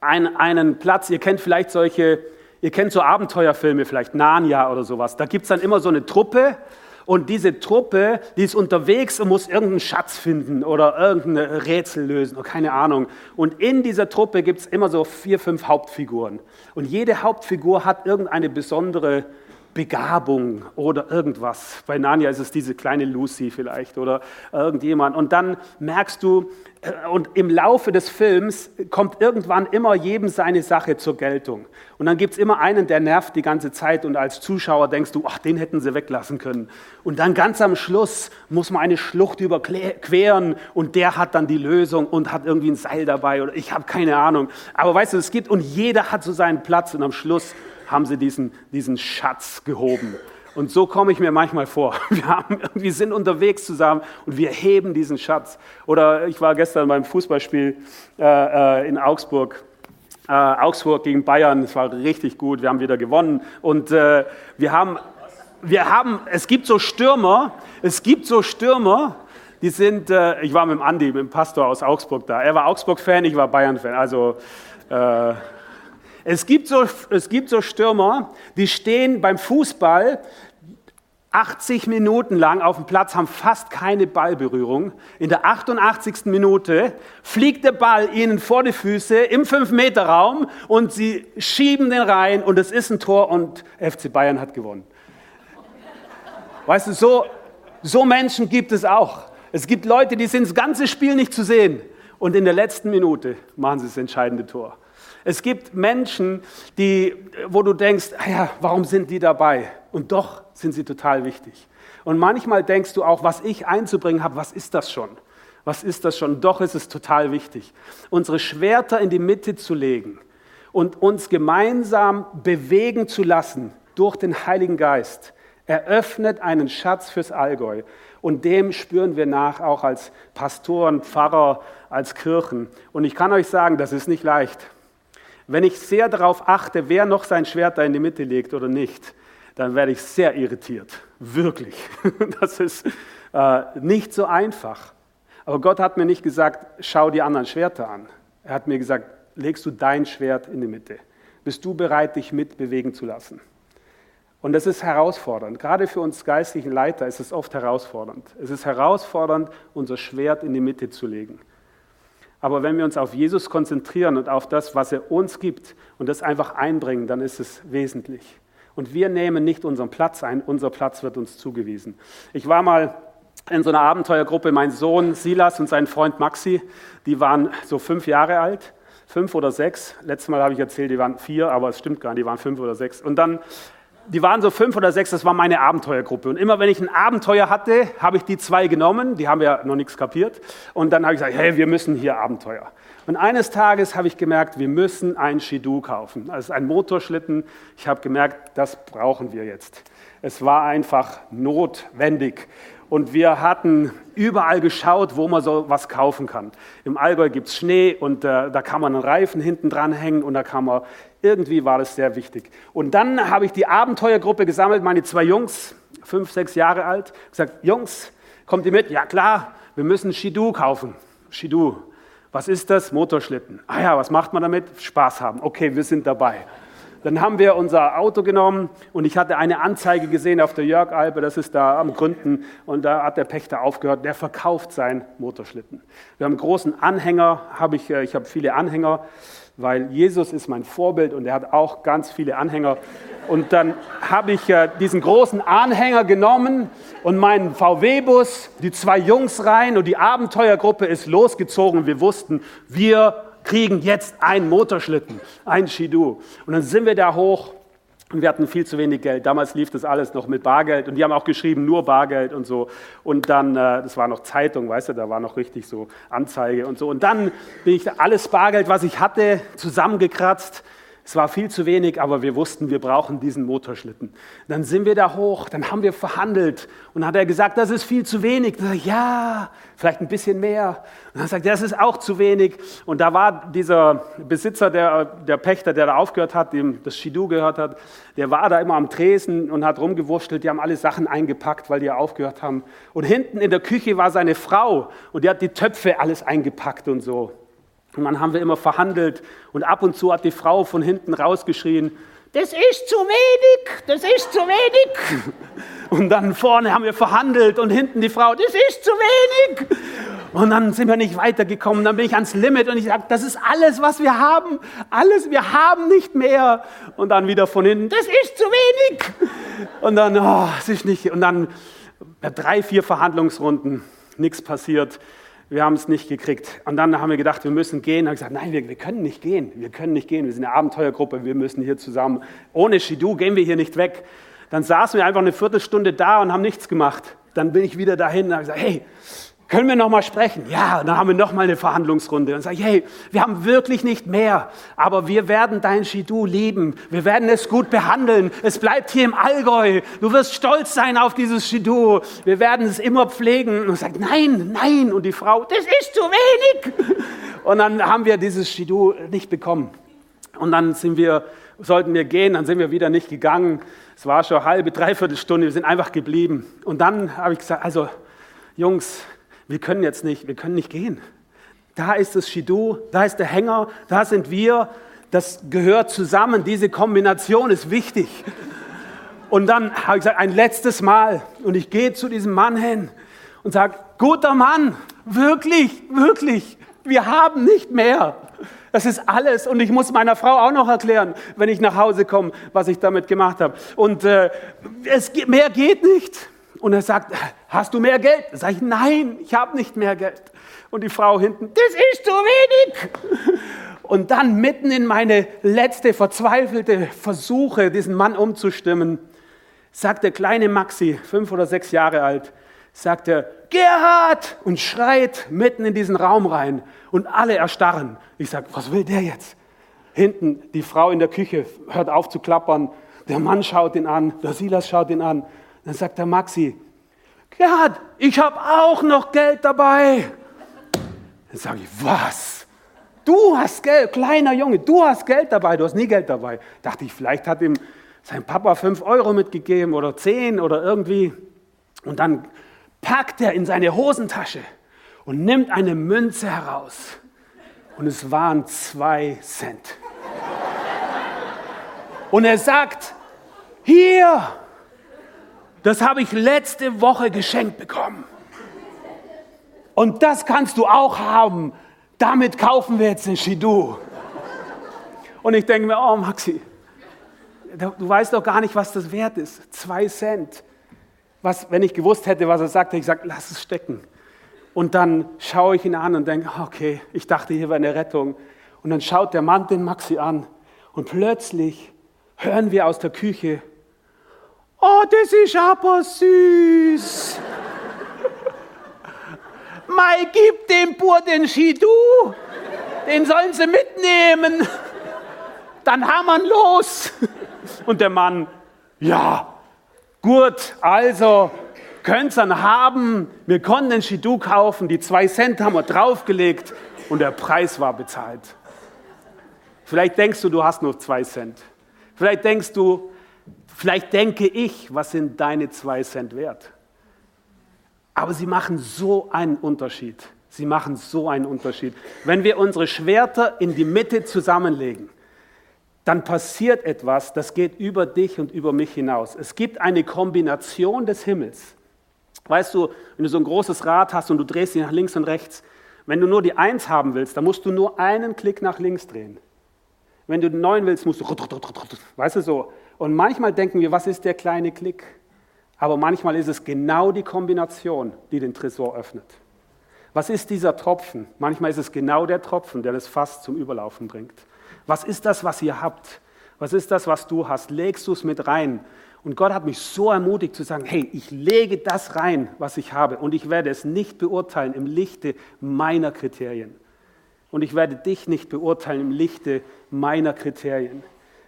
ein, einen Platz, ihr kennt vielleicht solche, ihr kennt so Abenteuerfilme, vielleicht Narnia oder sowas. Da gibt es dann immer so eine Truppe und diese Truppe, die ist unterwegs und muss irgendeinen Schatz finden oder irgendein Rätsel lösen oder keine Ahnung. Und in dieser Truppe gibt es immer so vier, fünf Hauptfiguren. Und jede Hauptfigur hat irgendeine besondere Begabung oder irgendwas. Bei Narnia ist es diese kleine Lucy vielleicht oder irgendjemand. Und dann merkst du, äh, und im Laufe des Films kommt irgendwann immer jedem seine Sache zur Geltung. Und dann gibt es immer einen, der nervt die ganze Zeit und als Zuschauer denkst du, ach, den hätten sie weglassen können. Und dann ganz am Schluss muss man eine Schlucht überqueren und der hat dann die Lösung und hat irgendwie ein Seil dabei oder ich habe keine Ahnung. Aber weißt du, es gibt und jeder hat so seinen Platz und am Schluss haben sie diesen, diesen Schatz gehoben. Und so komme ich mir manchmal vor. Wir, haben, wir sind unterwegs zusammen und wir heben diesen Schatz. Oder ich war gestern beim Fußballspiel äh, äh in Augsburg. Äh, Augsburg gegen Bayern, es war richtig gut, wir haben wieder gewonnen. Und äh, wir, haben, wir haben, es gibt so Stürmer, es gibt so Stürmer, die sind, äh, ich war mit dem Andi, mit dem Pastor aus Augsburg da. Er war Augsburg-Fan, ich war Bayern-Fan. Also äh, es gibt, so, es gibt so Stürmer, die stehen beim Fußball 80 Minuten lang auf dem Platz, haben fast keine Ballberührung. In der 88. Minute fliegt der Ball ihnen vor die Füße im 5-Meter-Raum und sie schieben den rein und es ist ein Tor und FC Bayern hat gewonnen. Weißt du, so, so Menschen gibt es auch. Es gibt Leute, die sind das ganze Spiel nicht zu sehen und in der letzten Minute machen sie das entscheidende Tor. Es gibt Menschen, die, wo du denkst, ah ja, warum sind die dabei? Und doch sind sie total wichtig. Und manchmal denkst du auch, was ich einzubringen habe, was ist das schon? Was ist das schon? Doch ist es total wichtig, unsere Schwerter in die Mitte zu legen und uns gemeinsam bewegen zu lassen durch den Heiligen Geist, eröffnet einen Schatz fürs Allgäu. Und dem spüren wir nach, auch als Pastoren, Pfarrer, als Kirchen. Und ich kann euch sagen, das ist nicht leicht. Wenn ich sehr darauf achte, wer noch sein Schwert da in die Mitte legt oder nicht, dann werde ich sehr irritiert. Wirklich. Das ist äh, nicht so einfach. Aber Gott hat mir nicht gesagt, schau die anderen Schwerter an. Er hat mir gesagt, legst du dein Schwert in die Mitte. Bist du bereit, dich mitbewegen zu lassen? Und das ist herausfordernd. Gerade für uns geistlichen Leiter ist es oft herausfordernd. Es ist herausfordernd, unser Schwert in die Mitte zu legen. Aber wenn wir uns auf Jesus konzentrieren und auf das, was er uns gibt und das einfach einbringen, dann ist es wesentlich. Und wir nehmen nicht unseren Platz ein, unser Platz wird uns zugewiesen. Ich war mal in so einer Abenteuergruppe, mein Sohn Silas und sein Freund Maxi, die waren so fünf Jahre alt, fünf oder sechs. Letztes Mal habe ich erzählt, die waren vier, aber es stimmt gar nicht, die waren fünf oder sechs. Und dann die waren so fünf oder sechs, das war meine Abenteuergruppe. Und immer wenn ich ein Abenteuer hatte, habe ich die zwei genommen, die haben ja noch nichts kapiert. Und dann habe ich gesagt, hey, wir müssen hier Abenteuer. Und eines Tages habe ich gemerkt, wir müssen ein Shidoo kaufen. Also ein Motorschlitten. Ich habe gemerkt, das brauchen wir jetzt. Es war einfach notwendig. Und wir hatten überall geschaut, wo man so was kaufen kann. Im Allgäu gibt es Schnee und äh, da kann man einen Reifen hinten dran hängen und da kann man, irgendwie war das sehr wichtig. Und dann habe ich die Abenteuergruppe gesammelt, meine zwei Jungs, fünf, sechs Jahre alt, gesagt, Jungs, kommt ihr mit? Ja klar, wir müssen Shidoo kaufen. Shidoo. Was ist das? Motorschlitten. Ah ja, was macht man damit? Spaß haben. Okay, wir sind dabei. Dann haben wir unser Auto genommen und ich hatte eine Anzeige gesehen auf der Jörg-Alpe, das ist da am Gründen, und da hat der Pächter aufgehört, der verkauft seinen Motorschlitten. Wir haben einen großen Anhänger, hab ich, äh, ich habe viele Anhänger, weil Jesus ist mein Vorbild und er hat auch ganz viele Anhänger. Und dann habe ich äh, diesen großen Anhänger genommen und meinen VW-Bus, die zwei Jungs rein und die Abenteuergruppe ist losgezogen. Wir wussten, wir kriegen jetzt einen Motorschlitten, ein Shidoo. Und dann sind wir da hoch und wir hatten viel zu wenig Geld. Damals lief das alles noch mit Bargeld und die haben auch geschrieben, nur Bargeld und so. Und dann, äh, das war noch Zeitung, weißt du, da war noch richtig so Anzeige und so. Und dann bin ich alles Bargeld, was ich hatte, zusammengekratzt es war viel zu wenig, aber wir wussten, wir brauchen diesen Motorschlitten. Dann sind wir da hoch, dann haben wir verhandelt und dann hat er gesagt, das ist viel zu wenig. Dann ich, ja, vielleicht ein bisschen mehr. Und dann sagt er, das ist auch zu wenig. Und da war dieser Besitzer, der, der Pächter, der da aufgehört hat, dem das Shidoo gehört hat, der war da immer am Tresen und hat rumgewurschtelt. Die haben alle Sachen eingepackt, weil die aufgehört haben. Und hinten in der Küche war seine Frau und die hat die Töpfe alles eingepackt und so. Und dann haben wir immer verhandelt und ab und zu hat die Frau von hinten rausgeschrien, das ist zu wenig, das ist zu wenig. Und dann vorne haben wir verhandelt und hinten die Frau, das ist zu wenig. Und dann sind wir nicht weitergekommen. Dann bin ich ans Limit und ich sage, das ist alles, was wir haben. Alles, wir haben nicht mehr. Und dann wieder von hinten, das ist zu wenig. Und dann, oh, es ist nicht. Und dann drei, vier Verhandlungsrunden, nichts passiert wir haben es nicht gekriegt. Und dann haben wir gedacht, wir müssen gehen. Haben gesagt, nein, wir, wir, können nicht gehen. Wir können nicht gehen. Wir sind eine Abenteuergruppe. Wir müssen hier zusammen. Ohne Shidu gehen wir hier nicht weg. Dann saßen wir einfach eine Viertelstunde da und haben nichts gemacht. Dann bin ich wieder dahin und habe gesagt, hey, können wir noch mal sprechen? Ja, dann haben wir noch mal eine Verhandlungsrunde und sage, hey, wir haben wirklich nicht mehr, aber wir werden dein Shidu lieben. Wir werden es gut behandeln. Es bleibt hier im Allgäu. Du wirst stolz sein auf dieses Shidu. Wir werden es immer pflegen. Und sagt, nein, nein. Und die Frau, das ist zu wenig. Und dann haben wir dieses Shidu nicht bekommen. Und dann sind wir, sollten wir gehen, dann sind wir wieder nicht gegangen. Es war schon eine halbe, dreiviertel Stunde. Wir sind einfach geblieben. Und dann habe ich gesagt, also Jungs, wir können jetzt nicht, wir können nicht gehen. Da ist das Shidu, da ist der Hänger, da sind wir. Das gehört zusammen. Diese Kombination ist wichtig. Und dann habe ich gesagt, ein letztes Mal. Und ich gehe zu diesem Mann hin und sage, guter Mann, wirklich, wirklich, wir haben nicht mehr. Das ist alles. Und ich muss meiner Frau auch noch erklären, wenn ich nach Hause komme, was ich damit gemacht habe. Und äh, es, mehr geht nicht. Und er sagt, hast du mehr Geld? Sag ich, nein, ich habe nicht mehr Geld. Und die Frau hinten, das ist zu wenig. Und dann mitten in meine letzte verzweifelte Versuche, diesen Mann umzustimmen, sagt der kleine Maxi, fünf oder sechs Jahre alt, sagt er, Gerhard! Und schreit mitten in diesen Raum rein. Und alle erstarren. Ich sage, was will der jetzt? Hinten die Frau in der Küche hört auf zu klappern. Der Mann schaut ihn an, der Silas schaut ihn an. Dann sagt der Maxi, Gerhard, ich habe auch noch Geld dabei. Dann sage ich, was? Du hast Geld, kleiner Junge, du hast Geld dabei, du hast nie Geld dabei. Dachte ich, vielleicht hat ihm sein Papa fünf Euro mitgegeben oder zehn oder irgendwie. Und dann packt er in seine Hosentasche und nimmt eine Münze heraus. Und es waren zwei Cent. Und er sagt, hier, das habe ich letzte Woche geschenkt bekommen. Und das kannst du auch haben. Damit kaufen wir jetzt den Shidu. Und ich denke mir, oh Maxi, du weißt doch gar nicht, was das wert ist. Zwei Cent. Was, wenn ich gewusst hätte, was er sagt, hätte ich gesagt, lass es stecken. Und dann schaue ich ihn an und denke, okay, ich dachte, hier wäre eine Rettung. Und dann schaut der Mann den Maxi an und plötzlich hören wir aus der Küche, oh, das ist aber süß. Mai, gib dem Bur den Schidu, den sollen sie mitnehmen. Dann haben wir los. Und der Mann, ja, gut, also könnt ihr dann haben. Wir konnten den Schidu kaufen, die zwei Cent haben wir draufgelegt und der Preis war bezahlt. Vielleicht denkst du, du hast nur zwei Cent. Vielleicht denkst du, vielleicht denke ich, was sind deine zwei Cent wert? Aber sie machen so einen Unterschied. Sie machen so einen Unterschied. Wenn wir unsere Schwerter in die Mitte zusammenlegen, dann passiert etwas, das geht über dich und über mich hinaus. Es gibt eine Kombination des Himmels. Weißt du, wenn du so ein großes Rad hast und du drehst dich nach links und rechts, wenn du nur die Eins haben willst, dann musst du nur einen Klick nach links drehen. Wenn du den neuen willst, musst du, weißt du so. Und manchmal denken wir, was ist der kleine Klick? Aber manchmal ist es genau die Kombination, die den Tresor öffnet. Was ist dieser Tropfen? Manchmal ist es genau der Tropfen, der das Fass zum Überlaufen bringt. Was ist das, was ihr habt? Was ist das, was du hast? Legst du es mit rein? Und Gott hat mich so ermutigt zu sagen, hey, ich lege das rein, was ich habe. Und ich werde es nicht beurteilen im Lichte meiner Kriterien. Und ich werde dich nicht beurteilen im Lichte meiner Kriterien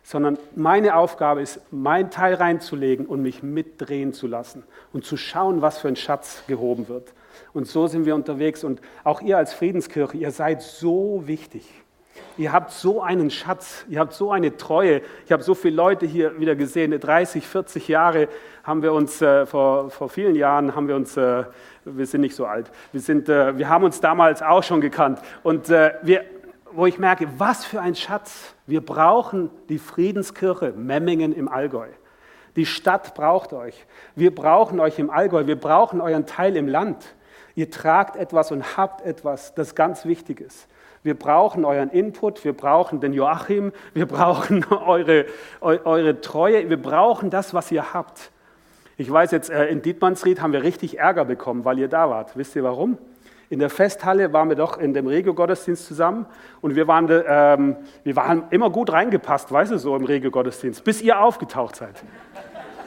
sondern meine Aufgabe ist, mein Teil reinzulegen und mich mitdrehen zu lassen und zu schauen, was für ein Schatz gehoben wird. Und so sind wir unterwegs. Und auch ihr als Friedenskirche, ihr seid so wichtig. Ihr habt so einen Schatz, ihr habt so eine Treue. Ich habe so viele Leute hier wieder gesehen. 30, 40 Jahre haben wir uns, äh, vor, vor vielen Jahren haben wir uns, äh, wir sind nicht so alt, wir, sind, äh, wir haben uns damals auch schon gekannt. Und äh, wir, wo ich merke, was für ein Schatz. Wir brauchen die Friedenskirche Memmingen im Allgäu. Die Stadt braucht euch. Wir brauchen euch im Allgäu. Wir brauchen euren Teil im Land. Ihr tragt etwas und habt etwas, das ganz wichtig ist. Wir brauchen euren Input, wir brauchen den Joachim, wir brauchen eure, eure Treue, wir brauchen das, was ihr habt. Ich weiß jetzt, äh, in Dietmannsried haben wir richtig Ärger bekommen, weil ihr da wart. Wisst ihr warum? In der Festhalle waren wir doch in dem Regio-Gottesdienst zusammen und wir waren, ähm, wir waren immer gut reingepasst, weißt du, so im Regio-Gottesdienst, bis ihr aufgetaucht seid.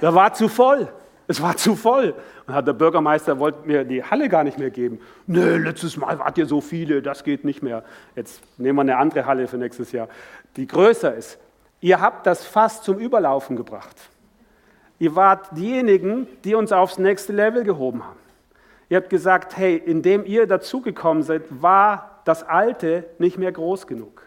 Da war zu voll. Es war zu voll. Und hat der Bürgermeister wollte mir die Halle gar nicht mehr geben. Nö, letztes Mal wart ihr so viele, das geht nicht mehr. Jetzt nehmen wir eine andere Halle für nächstes Jahr, die größer ist. Ihr habt das Fass zum Überlaufen gebracht. Ihr wart diejenigen, die uns aufs nächste Level gehoben haben. Ihr habt gesagt, hey, indem ihr dazugekommen seid, war das Alte nicht mehr groß genug.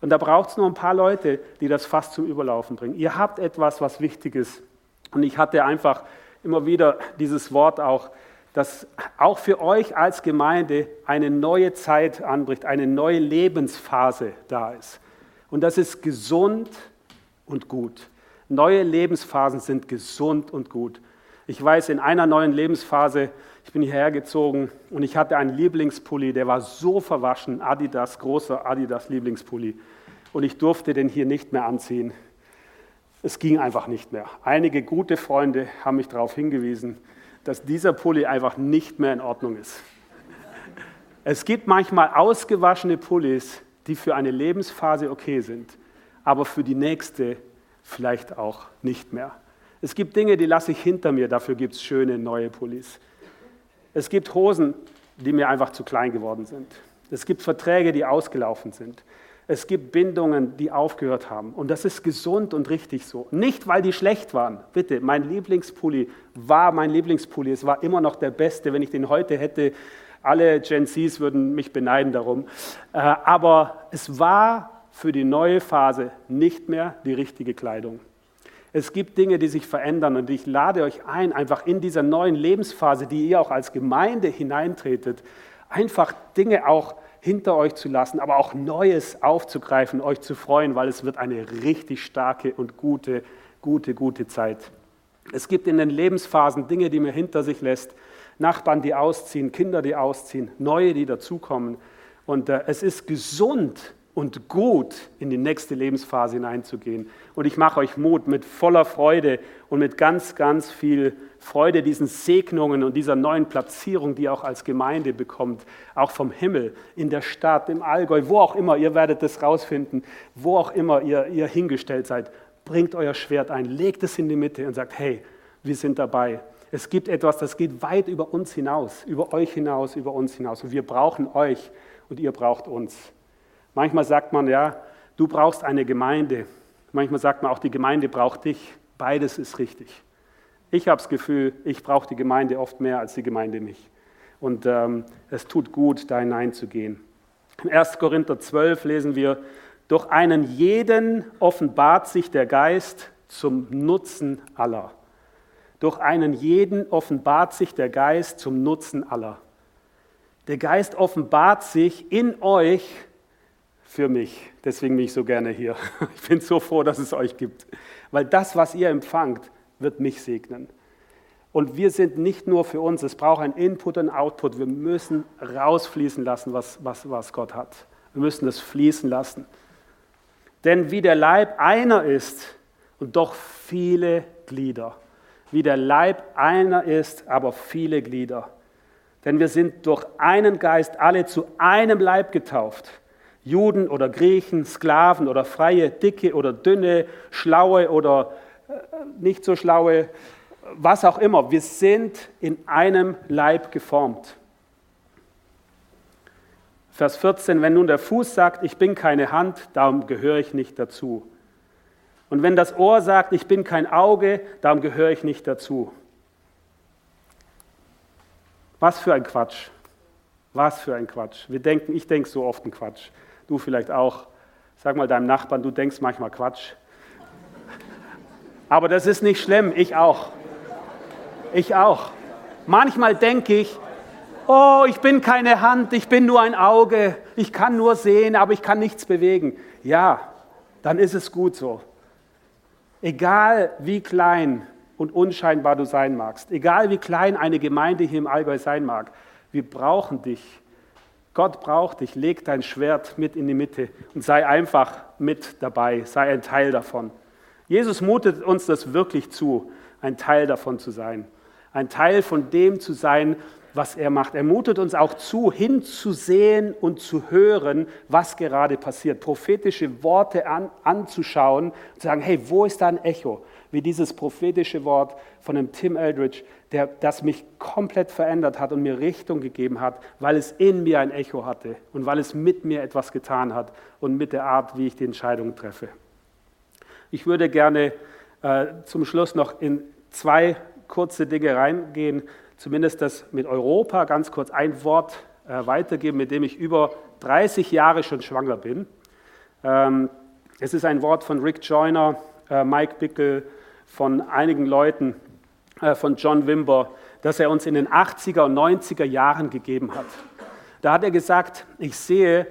Und da braucht es nur ein paar Leute, die das fast zum Überlaufen bringen. Ihr habt etwas, was wichtig ist. Und ich hatte einfach immer wieder dieses Wort auch, dass auch für euch als Gemeinde eine neue Zeit anbricht, eine neue Lebensphase da ist. Und das ist gesund und gut. Neue Lebensphasen sind gesund und gut. Ich weiß, in einer neuen Lebensphase, ich bin hierher gezogen und ich hatte einen Lieblingspulli, der war so verwaschen, Adidas, großer Adidas Lieblingspulli. Und ich durfte den hier nicht mehr anziehen. Es ging einfach nicht mehr. Einige gute Freunde haben mich darauf hingewiesen, dass dieser Pulli einfach nicht mehr in Ordnung ist. Es gibt manchmal ausgewaschene Pullis, die für eine Lebensphase okay sind, aber für die nächste vielleicht auch nicht mehr. Es gibt Dinge, die lasse ich hinter mir, dafür gibt es schöne neue Pullis. Es gibt Hosen, die mir einfach zu klein geworden sind. Es gibt Verträge, die ausgelaufen sind. Es gibt Bindungen, die aufgehört haben. Und das ist gesund und richtig so. Nicht, weil die schlecht waren. Bitte, mein Lieblingspulli war mein Lieblingspulli. Es war immer noch der beste. Wenn ich den heute hätte, alle Gen Zs würden mich beneiden darum. Äh, aber es war für die neue Phase nicht mehr die richtige Kleidung. Es gibt Dinge, die sich verändern und ich lade euch ein, einfach in dieser neuen Lebensphase, die ihr auch als Gemeinde hineintretet, einfach Dinge auch hinter euch zu lassen, aber auch Neues aufzugreifen, euch zu freuen, weil es wird eine richtig starke und gute, gute, gute Zeit. Es gibt in den Lebensphasen Dinge, die man hinter sich lässt, Nachbarn, die ausziehen, Kinder, die ausziehen, neue, die dazukommen. Und äh, es ist gesund, und gut in die nächste Lebensphase hineinzugehen. Und ich mache euch Mut mit voller Freude und mit ganz, ganz viel Freude diesen Segnungen und dieser neuen Platzierung, die ihr auch als Gemeinde bekommt, auch vom Himmel, in der Stadt, im Allgäu, wo auch immer, ihr werdet das rausfinden, wo auch immer ihr, ihr hingestellt seid, bringt euer Schwert ein, legt es in die Mitte und sagt, hey, wir sind dabei. Es gibt etwas, das geht weit über uns hinaus, über euch hinaus, über uns hinaus. Und wir brauchen euch und ihr braucht uns. Manchmal sagt man, ja, du brauchst eine Gemeinde. Manchmal sagt man auch, die Gemeinde braucht dich. Beides ist richtig. Ich habe das Gefühl, ich brauche die Gemeinde oft mehr als die Gemeinde mich. Und ähm, es tut gut, da hineinzugehen. In 1. Korinther 12 lesen wir, durch einen jeden offenbart sich der Geist zum Nutzen aller. Durch einen jeden offenbart sich der Geist zum Nutzen aller. Der Geist offenbart sich in euch für mich. Deswegen bin ich so gerne hier. Ich bin so froh, dass es euch gibt. Weil das, was ihr empfangt, wird mich segnen. Und wir sind nicht nur für uns, es braucht ein Input und Output. Wir müssen rausfließen lassen, was, was, was Gott hat. Wir müssen es fließen lassen. Denn wie der Leib einer ist und doch viele Glieder. Wie der Leib einer ist, aber viele Glieder. Denn wir sind durch einen Geist alle zu einem Leib getauft Juden oder Griechen, Sklaven oder Freie, Dicke oder Dünne, Schlaue oder äh, nicht so Schlaue, was auch immer. Wir sind in einem Leib geformt. Vers 14, wenn nun der Fuß sagt, ich bin keine Hand, darum gehöre ich nicht dazu. Und wenn das Ohr sagt, ich bin kein Auge, darum gehöre ich nicht dazu. Was für ein Quatsch. Was für ein Quatsch. Wir denken, ich denke so oft einen Quatsch. Du vielleicht auch. Sag mal deinem Nachbarn, du denkst manchmal Quatsch. Aber das ist nicht schlimm, ich auch. Ich auch. Manchmal denke ich, oh, ich bin keine Hand, ich bin nur ein Auge, ich kann nur sehen, aber ich kann nichts bewegen. Ja, dann ist es gut so. Egal wie klein und unscheinbar du sein magst, egal wie klein eine Gemeinde hier im Allgäu sein mag, wir brauchen dich Gott braucht dich, leg dein Schwert mit in die Mitte und sei einfach mit dabei, sei ein Teil davon. Jesus mutet uns das wirklich zu, ein Teil davon zu sein, ein Teil von dem zu sein, was er macht. Er mutet uns auch zu, hinzusehen und zu hören, was gerade passiert, prophetische Worte an, anzuschauen zu sagen, hey, wo ist da ein Echo? Wie dieses prophetische Wort von dem Tim Eldridge, der, das mich komplett verändert hat und mir Richtung gegeben hat, weil es in mir ein Echo hatte und weil es mit mir etwas getan hat und mit der Art, wie ich die Entscheidung treffe. Ich würde gerne äh, zum Schluss noch in zwei kurze Dinge reingehen, zumindest das mit Europa, ganz kurz ein Wort äh, weitergeben, mit dem ich über 30 Jahre schon schwanger bin. Ähm, es ist ein Wort von Rick Joyner, äh, Mike Bickel, von einigen Leuten, äh, von John Wimber, das er uns in den 80er und 90er Jahren gegeben hat. Da hat er gesagt, ich sehe,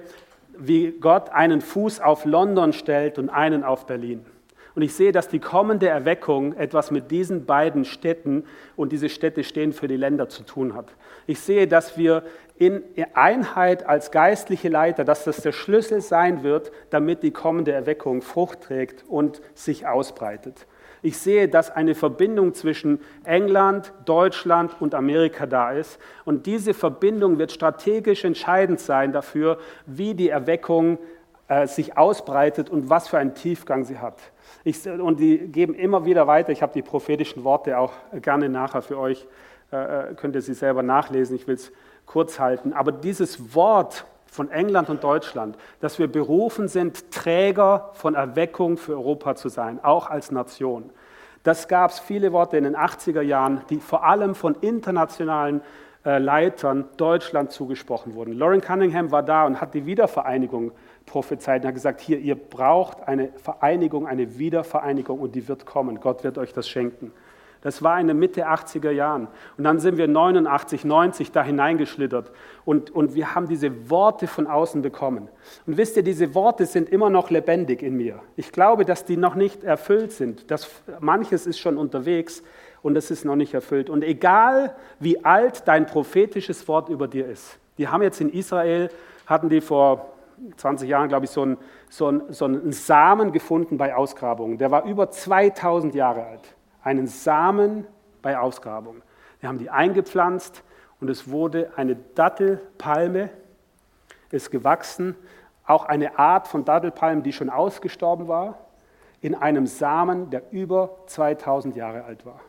wie Gott einen Fuß auf London stellt und einen auf Berlin. Und ich sehe, dass die kommende Erweckung etwas mit diesen beiden Städten und diese Städte stehen für die Länder zu tun hat. Ich sehe, dass wir in Einheit als geistliche Leiter, dass das der Schlüssel sein wird, damit die kommende Erweckung Frucht trägt und sich ausbreitet. Ich sehe, dass eine Verbindung zwischen England, Deutschland und Amerika da ist. Und diese Verbindung wird strategisch entscheidend sein dafür, wie die Erweckung äh, sich ausbreitet und was für einen Tiefgang sie hat. Ich, und die geben immer wieder weiter. Ich habe die prophetischen Worte auch gerne nachher für euch. Äh, äh könnt ihr sie selber nachlesen. Ich will es kurz halten. Aber dieses Wort von England und Deutschland, dass wir berufen sind, Träger von Erweckung für Europa zu sein, auch als Nation. Das gab es viele Worte in den 80er Jahren, die vor allem von internationalen äh, Leitern Deutschland zugesprochen wurden. Lauren Cunningham war da und hat die Wiedervereinigung prophezeit und hat gesagt, hier, ihr braucht eine Vereinigung, eine Wiedervereinigung und die wird kommen. Gott wird euch das schenken. Das war in der Mitte 80er Jahren. Und dann sind wir 89, 90 da hineingeschlittert. Und, und wir haben diese Worte von außen bekommen. Und wisst ihr, diese Worte sind immer noch lebendig in mir. Ich glaube, dass die noch nicht erfüllt sind. Das, manches ist schon unterwegs und es ist noch nicht erfüllt. Und egal, wie alt dein prophetisches Wort über dir ist. Die haben jetzt in Israel, hatten die vor 20 Jahren, glaube ich, so einen, so, so einen Samen gefunden bei Ausgrabungen. Der war über 2000 Jahre alt einen Samen bei Ausgrabung. Wir haben die eingepflanzt und es wurde eine Dattelpalme, ist gewachsen, auch eine Art von Dattelpalmen, die schon ausgestorben war, in einem Samen, der über 2000 Jahre alt war.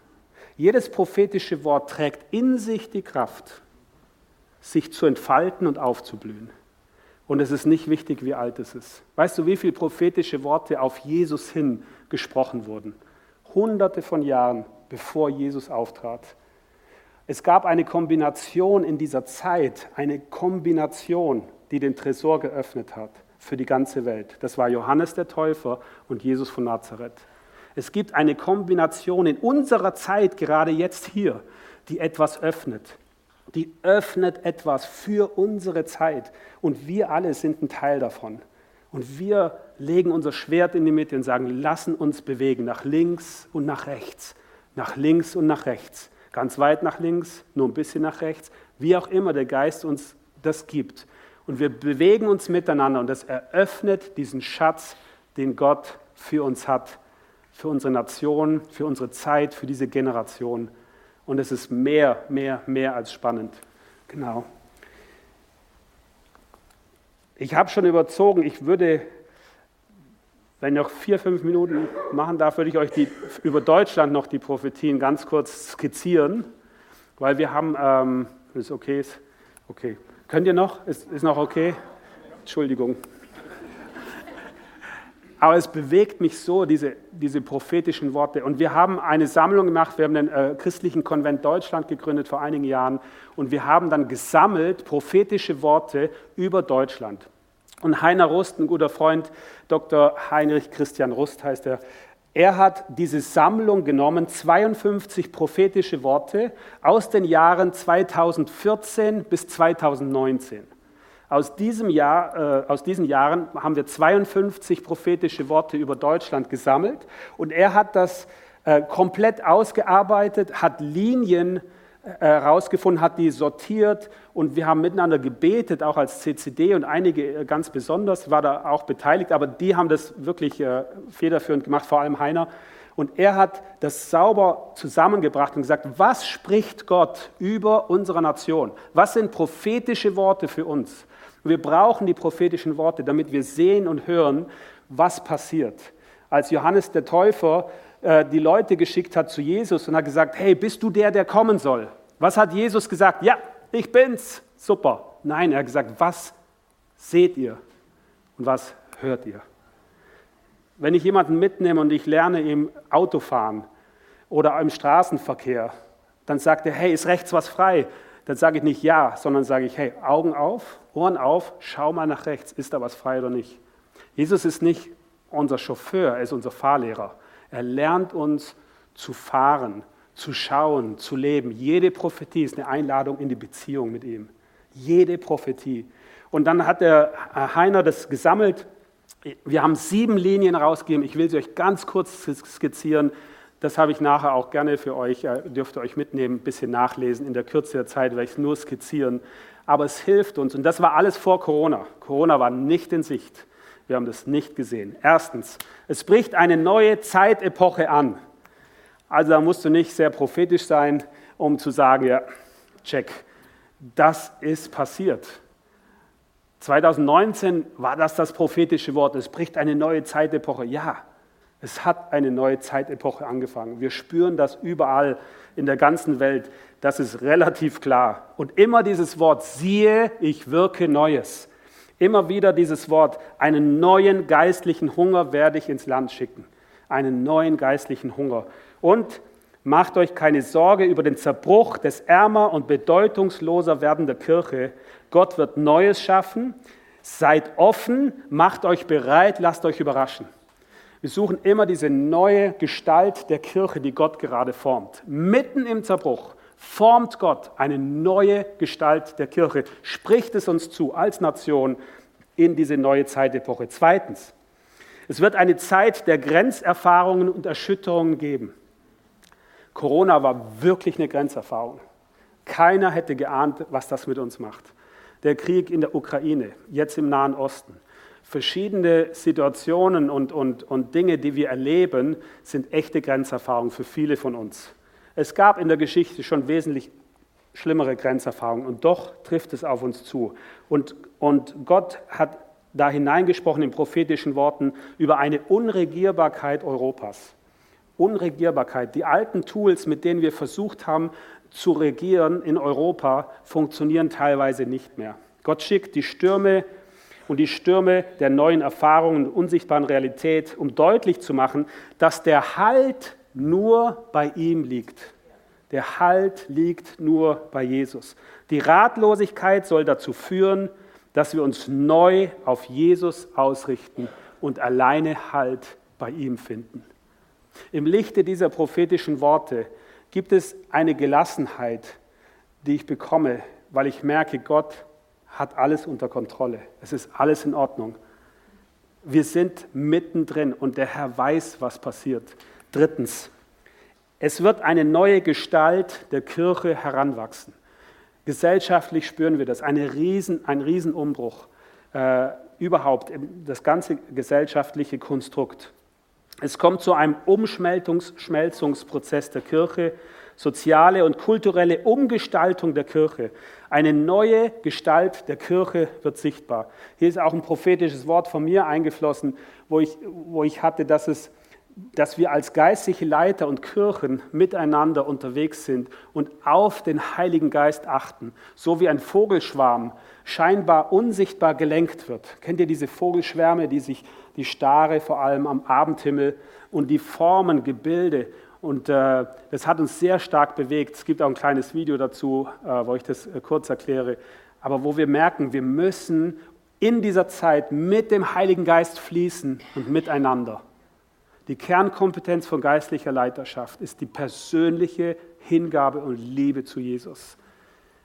Jedes prophetische Wort trägt in sich die Kraft, sich zu entfalten und aufzublühen. Und es ist nicht wichtig, wie alt es ist. Weißt du, wie viele prophetische Worte auf Jesus hin gesprochen wurden? Hunderte von Jahren bevor Jesus auftrat. Es gab eine Kombination in dieser Zeit, eine Kombination, die den Tresor geöffnet hat für die ganze Welt. Das war Johannes der Täufer und Jesus von Nazareth. Es gibt eine Kombination in unserer Zeit, gerade jetzt hier, die etwas öffnet. Die öffnet etwas für unsere Zeit. Und wir alle sind ein Teil davon. Und wir legen unser Schwert in die Mitte und sagen, lassen uns bewegen nach links und nach rechts, nach links und nach rechts, ganz weit nach links, nur ein bisschen nach rechts, wie auch immer der Geist uns das gibt. Und wir bewegen uns miteinander und das eröffnet diesen Schatz, den Gott für uns hat, für unsere Nation, für unsere Zeit, für diese Generation. Und es ist mehr, mehr, mehr als spannend. Genau. Ich habe schon überzogen, ich würde, wenn ich noch vier, fünf Minuten machen darf, würde ich euch die, über Deutschland noch die Prophetien ganz kurz skizzieren, weil wir haben, ähm, ist okay, ist okay. Könnt ihr noch? Ist, ist noch okay? Entschuldigung. Aber es bewegt mich so, diese, diese prophetischen Worte. Und wir haben eine Sammlung gemacht, wir haben den äh, christlichen Konvent Deutschland gegründet vor einigen Jahren und wir haben dann gesammelt prophetische Worte über Deutschland. Und Heiner Rust, ein guter Freund, Dr. Heinrich Christian Rust heißt er, er hat diese Sammlung genommen, 52 prophetische Worte aus den Jahren 2014 bis 2019. Aus, diesem Jahr, äh, aus diesen Jahren haben wir 52 prophetische Worte über Deutschland gesammelt und er hat das äh, komplett ausgearbeitet, hat Linien herausgefunden, äh, hat die sortiert und wir haben miteinander gebetet, auch als CCD und einige äh, ganz besonders war da auch beteiligt, aber die haben das wirklich äh, federführend gemacht, vor allem Heiner. Und er hat das sauber zusammengebracht und gesagt, was spricht Gott über unsere Nation? Was sind prophetische Worte für uns? Wir brauchen die prophetischen Worte, damit wir sehen und hören, was passiert. Als Johannes der Täufer äh, die Leute geschickt hat zu Jesus und hat gesagt, hey, bist du der, der kommen soll? Was hat Jesus gesagt? Ja, ich bin's. Super. Nein, er hat gesagt, was seht ihr und was hört ihr? Wenn ich jemanden mitnehme und ich lerne ihm Autofahren oder im Straßenverkehr, dann sagt er, hey, ist rechts was frei? Dann sage ich nicht ja, sondern sage ich, hey, Augen auf, Ohren auf, schau mal nach rechts, ist da was frei oder nicht. Jesus ist nicht unser Chauffeur, er ist unser Fahrlehrer. Er lernt uns zu fahren, zu schauen, zu leben. Jede Prophetie ist eine Einladung in die Beziehung mit ihm. Jede Prophetie. Und dann hat der Heiner das gesammelt. Wir haben sieben Linien rausgegeben. Ich will sie euch ganz kurz skizzieren. Das habe ich nachher auch gerne für euch, äh, dürft ihr euch mitnehmen, ein bisschen nachlesen. In der Kürze der Zeit werde ich es nur skizzieren. Aber es hilft uns. Und das war alles vor Corona. Corona war nicht in Sicht. Wir haben das nicht gesehen. Erstens, es bricht eine neue Zeitepoche an. Also da musst du nicht sehr prophetisch sein, um zu sagen, ja, check, das ist passiert. 2019 war das das prophetische Wort. Es bricht eine neue Zeitepoche. Ja, es hat eine neue Zeitepoche angefangen. Wir spüren das überall in der ganzen Welt. Das ist relativ klar. Und immer dieses Wort, siehe, ich wirke Neues. Immer wieder dieses Wort, einen neuen geistlichen Hunger werde ich ins Land schicken. Einen neuen geistlichen Hunger. Und macht euch keine Sorge über den Zerbruch des ärmer und bedeutungsloser werdender Kirche. Gott wird Neues schaffen. Seid offen, macht euch bereit, lasst euch überraschen. Wir suchen immer diese neue Gestalt der Kirche, die Gott gerade formt. Mitten im Zerbruch formt Gott eine neue Gestalt der Kirche, spricht es uns zu als Nation in diese neue Zeitepoche. Zweitens, es wird eine Zeit der Grenzerfahrungen und Erschütterungen geben. Corona war wirklich eine Grenzerfahrung. Keiner hätte geahnt, was das mit uns macht. Der Krieg in der Ukraine, jetzt im Nahen Osten. Verschiedene Situationen und, und, und Dinge, die wir erleben, sind echte Grenzerfahrungen für viele von uns. Es gab in der Geschichte schon wesentlich schlimmere Grenzerfahrungen und doch trifft es auf uns zu. Und, und Gott hat da hineingesprochen in prophetischen Worten über eine Unregierbarkeit Europas. Unregierbarkeit. Die alten Tools, mit denen wir versucht haben zu regieren in Europa, funktionieren teilweise nicht mehr. Gott schickt die Stürme und die Stürme der neuen Erfahrungen und unsichtbaren Realität, um deutlich zu machen, dass der Halt nur bei ihm liegt. Der Halt liegt nur bei Jesus. Die Ratlosigkeit soll dazu führen, dass wir uns neu auf Jesus ausrichten und alleine Halt bei ihm finden. Im Lichte dieser prophetischen Worte gibt es eine Gelassenheit, die ich bekomme, weil ich merke, Gott hat alles unter Kontrolle. Es ist alles in Ordnung. Wir sind mittendrin und der Herr weiß, was passiert. Drittens, es wird eine neue Gestalt der Kirche heranwachsen. Gesellschaftlich spüren wir das, eine Riesen, ein Riesenumbruch, äh, überhaupt das ganze gesellschaftliche Konstrukt. Es kommt zu einem Umschmelzungsprozess der Kirche, soziale und kulturelle Umgestaltung der Kirche. Eine neue Gestalt der Kirche wird sichtbar. Hier ist auch ein prophetisches Wort von mir eingeflossen, wo ich, wo ich hatte, dass, es, dass wir als geistliche Leiter und Kirchen miteinander unterwegs sind und auf den Heiligen Geist achten, so wie ein Vogelschwarm scheinbar unsichtbar gelenkt wird. Kennt ihr diese Vogelschwärme, die sich die Stare vor allem am Abendhimmel und die Formen, Gebilde. Und äh, das hat uns sehr stark bewegt. Es gibt auch ein kleines Video dazu, äh, wo ich das äh, kurz erkläre. Aber wo wir merken, wir müssen in dieser Zeit mit dem Heiligen Geist fließen und miteinander. Die Kernkompetenz von geistlicher Leiterschaft ist die persönliche Hingabe und Liebe zu Jesus.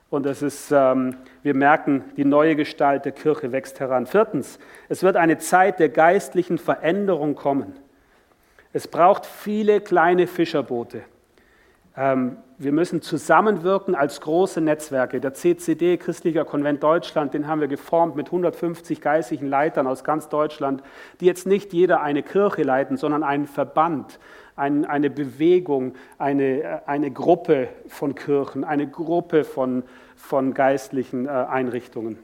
Und es ist, ähm, wir merken, die neue Gestalt der Kirche wächst heran. Viertens, es wird eine Zeit der geistlichen Veränderung kommen. Es braucht viele kleine Fischerboote. Ähm, wir müssen zusammenwirken als große Netzwerke. Der CCD, Christlicher Konvent Deutschland, den haben wir geformt mit 150 geistlichen Leitern aus ganz Deutschland, die jetzt nicht jeder eine Kirche leiten, sondern einen Verband, ein, eine Bewegung, eine, eine Gruppe von Kirchen, eine Gruppe von, von geistlichen äh, Einrichtungen.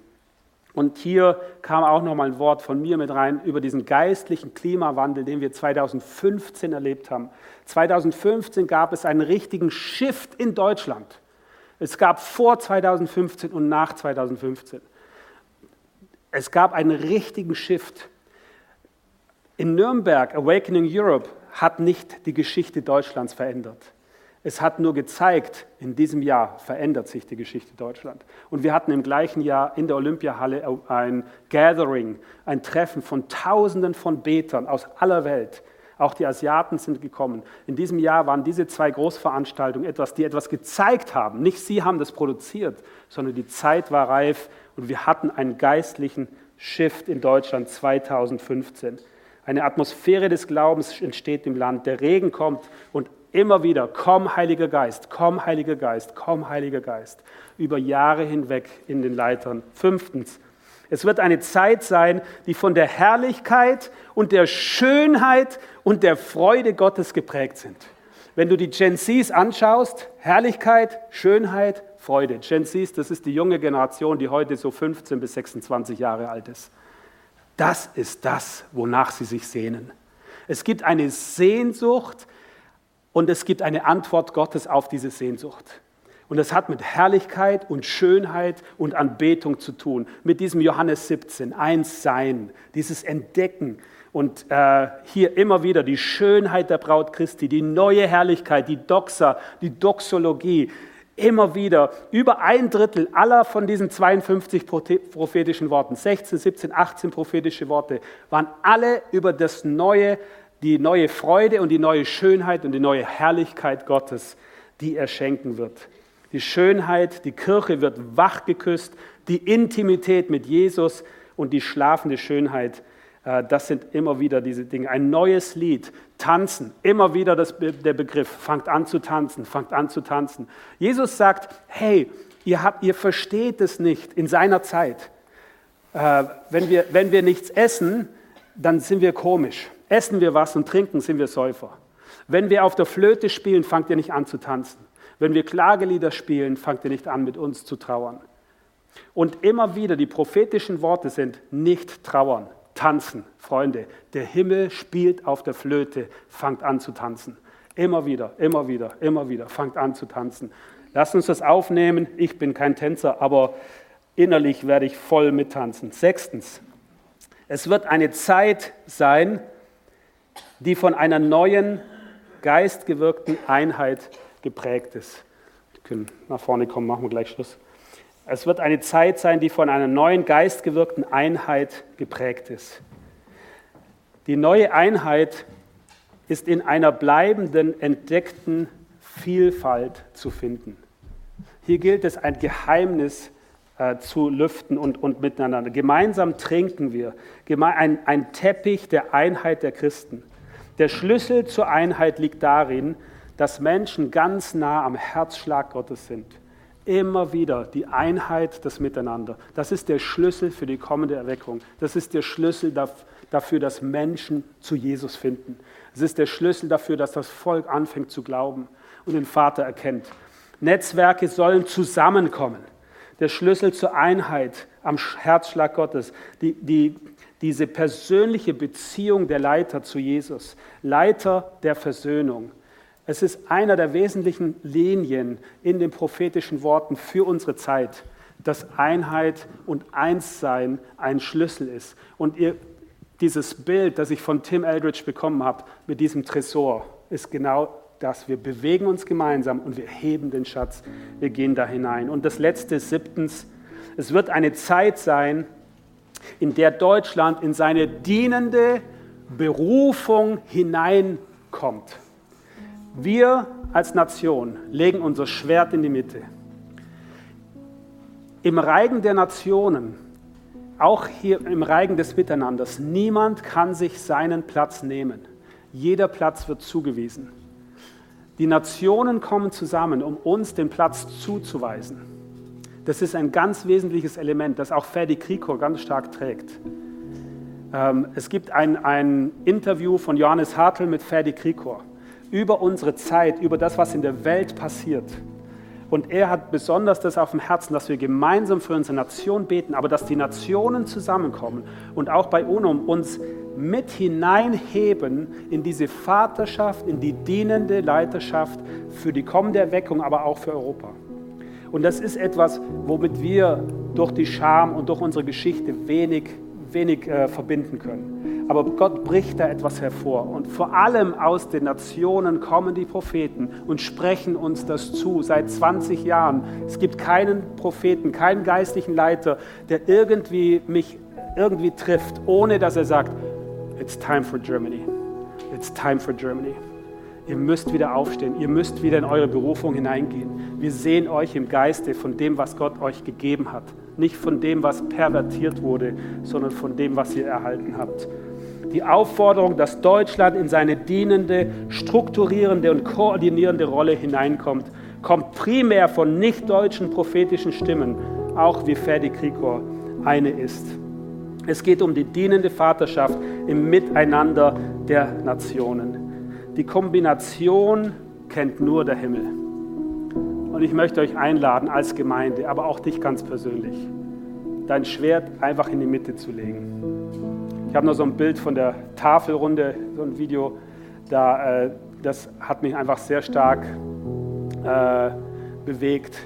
Und hier kam auch noch mal ein Wort von mir mit rein über diesen geistlichen Klimawandel, den wir 2015 erlebt haben. 2015 gab es einen richtigen Shift in Deutschland. Es gab vor 2015 und nach 2015. Es gab einen richtigen Shift. In Nürnberg, Awakening Europe, hat nicht die Geschichte Deutschlands verändert. Es hat nur gezeigt, in diesem Jahr verändert sich die Geschichte Deutschland. Und wir hatten im gleichen Jahr in der Olympiahalle ein Gathering, ein Treffen von Tausenden von Betern aus aller Welt. Auch die Asiaten sind gekommen. In diesem Jahr waren diese zwei Großveranstaltungen etwas, die etwas gezeigt haben. Nicht sie haben das produziert, sondern die Zeit war reif und wir hatten einen geistlichen Shift in Deutschland 2015. Eine Atmosphäre des Glaubens entsteht im Land. Der Regen kommt und immer wieder, komm Heiliger Geist, komm Heiliger Geist, komm Heiliger Geist. Über Jahre hinweg in den Leitern. Fünftens, es wird eine Zeit sein, die von der Herrlichkeit und der Schönheit und der Freude Gottes geprägt sind. Wenn du die Gen Zs anschaust, Herrlichkeit, Schönheit, Freude. Gen Zs, das ist die junge Generation, die heute so 15 bis 26 Jahre alt ist. Das ist das, wonach sie sich sehnen. Es gibt eine Sehnsucht und es gibt eine Antwort Gottes auf diese Sehnsucht. Und das hat mit Herrlichkeit und Schönheit und Anbetung zu tun. Mit diesem Johannes 17, eins sein, dieses Entdecken. Und äh, hier immer wieder die Schönheit der Braut Christi, die neue Herrlichkeit, die Doxa, die Doxologie. Immer wieder über ein Drittel aller von diesen 52 prophetischen Worten, 16, 17, 18 prophetische Worte, waren alle über das neue, die neue Freude und die neue Schönheit und die neue Herrlichkeit Gottes, die er schenken wird. Die Schönheit, die Kirche wird wach geküsst, die Intimität mit Jesus und die schlafende Schönheit, äh, das sind immer wieder diese Dinge. Ein neues Lied, tanzen, immer wieder das, der Begriff, fangt an zu tanzen, fangt an zu tanzen. Jesus sagt, hey, ihr, habt, ihr versteht es nicht in seiner Zeit. Äh, wenn, wir, wenn wir nichts essen, dann sind wir komisch. Essen wir was und trinken, sind wir Säufer. Wenn wir auf der Flöte spielen, fangt ihr nicht an zu tanzen. Wenn wir Klagelieder spielen, fangt ihr nicht an, mit uns zu trauern. Und immer wieder die prophetischen Worte sind nicht trauern, tanzen. Freunde, der Himmel spielt auf der Flöte, fangt an zu tanzen. Immer wieder, immer wieder, immer wieder, fangt an zu tanzen. Lasst uns das aufnehmen. Ich bin kein Tänzer, aber innerlich werde ich voll mittanzen. Sechstens, es wird eine Zeit sein, die von einer neuen, geistgewirkten Einheit geprägt ist. Wir können nach vorne kommen, machen wir gleich Schluss. Es wird eine Zeit sein, die von einer neuen geistgewirkten Einheit geprägt ist. Die neue Einheit ist in einer bleibenden, entdeckten Vielfalt zu finden. Hier gilt es, ein Geheimnis äh, zu lüften und, und miteinander. Gemeinsam trinken wir. Ein, ein Teppich der Einheit der Christen. Der Schlüssel zur Einheit liegt darin, dass Menschen ganz nah am Herzschlag Gottes sind. Immer wieder die Einheit, das Miteinander. Das ist der Schlüssel für die kommende Erweckung. Das ist der Schlüssel dafür, dass Menschen zu Jesus finden. Es ist der Schlüssel dafür, dass das Volk anfängt zu glauben und den Vater erkennt. Netzwerke sollen zusammenkommen. Der Schlüssel zur Einheit am Herzschlag Gottes, die, die, diese persönliche Beziehung der Leiter zu Jesus, Leiter der Versöhnung. Es ist einer der wesentlichen Linien in den prophetischen Worten für unsere Zeit, dass Einheit und Einssein ein Schlüssel ist. Und ihr, dieses Bild, das ich von Tim Eldridge bekommen habe, mit diesem Tresor, ist genau das. Wir bewegen uns gemeinsam und wir heben den Schatz. Wir gehen da hinein. Und das letzte, siebtens, es wird eine Zeit sein, in der Deutschland in seine dienende Berufung hineinkommt. Wir als Nation legen unser Schwert in die Mitte. Im Reigen der Nationen, auch hier im Reigen des Miteinanders, niemand kann sich seinen Platz nehmen. Jeder Platz wird zugewiesen. Die Nationen kommen zusammen, um uns den Platz zuzuweisen. Das ist ein ganz wesentliches Element, das auch Ferdi Krikor ganz stark trägt. Ähm, es gibt ein, ein Interview von Johannes Hartl mit Ferdi Krikor über unsere Zeit, über das, was in der Welt passiert. Und er hat besonders das auf dem Herzen, dass wir gemeinsam für unsere Nation beten, aber dass die Nationen zusammenkommen und auch bei UNUM uns mit hineinheben in diese Vaterschaft, in die dienende Leiterschaft für die kommende Erweckung, aber auch für Europa. Und das ist etwas, womit wir durch die Scham und durch unsere Geschichte wenig, wenig äh, verbinden können. Aber Gott bricht da etwas hervor. Und vor allem aus den Nationen kommen die Propheten und sprechen uns das zu. Seit 20 Jahren. Es gibt keinen Propheten, keinen geistlichen Leiter, der irgendwie mich irgendwie trifft, ohne dass er sagt, it's time for Germany. It's time for Germany. Ihr müsst wieder aufstehen. Ihr müsst wieder in eure Berufung hineingehen. Wir sehen euch im Geiste von dem, was Gott euch gegeben hat. Nicht von dem, was pervertiert wurde, sondern von dem, was ihr erhalten habt die Aufforderung, dass Deutschland in seine dienende, strukturierende und koordinierende Rolle hineinkommt, kommt primär von nicht-deutschen prophetischen Stimmen, auch wie Ferdi Krikor eine ist. Es geht um die dienende Vaterschaft im Miteinander der Nationen. Die Kombination kennt nur der Himmel. Und ich möchte euch einladen als Gemeinde, aber auch dich ganz persönlich, dein Schwert einfach in die Mitte zu legen ich habe noch so ein Bild von der Tafelrunde, so ein Video. Da, äh, das hat mich einfach sehr stark äh, bewegt,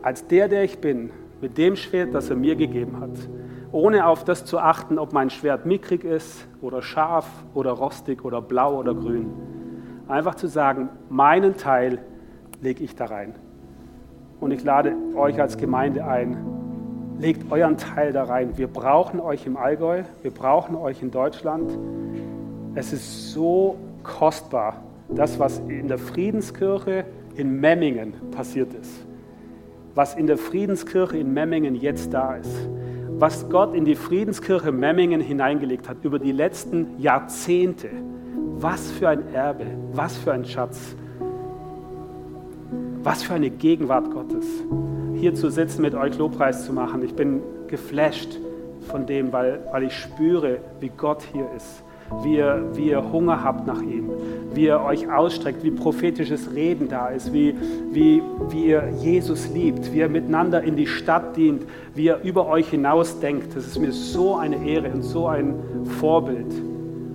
als der, der ich bin, mit dem Schwert, das er mir gegeben hat, ohne auf das zu achten, ob mein Schwert mickrig ist oder scharf oder rostig oder blau oder grün. Einfach zu sagen, meinen Teil lege ich da rein. Und ich lade euch als Gemeinde ein, legt euren Teil da rein. Wir brauchen euch im Allgäu, wir brauchen euch in Deutschland. Es ist so kostbar, das, was in der Friedenskirche in Memmingen passiert ist. Was in der Friedenskirche in Memmingen jetzt da ist. Was Gott in die Friedenskirche Memmingen hineingelegt hat über die letzten Jahrzehnte. Was für ein Erbe, was für ein Schatz. Was für eine Gegenwart Gottes. Hier zu sitzen, mit euch Lobpreis zu machen. Ich bin geflasht von dem, weil, weil ich spüre, wie Gott hier ist wie ihr, wie ihr Hunger habt nach ihm, wie ihr euch ausstreckt, wie prophetisches Reden da ist, wie, wie, wie ihr Jesus liebt, wie ihr miteinander in die Stadt dient, wie ihr über euch hinaus denkt. Das ist mir so eine Ehre und so ein Vorbild.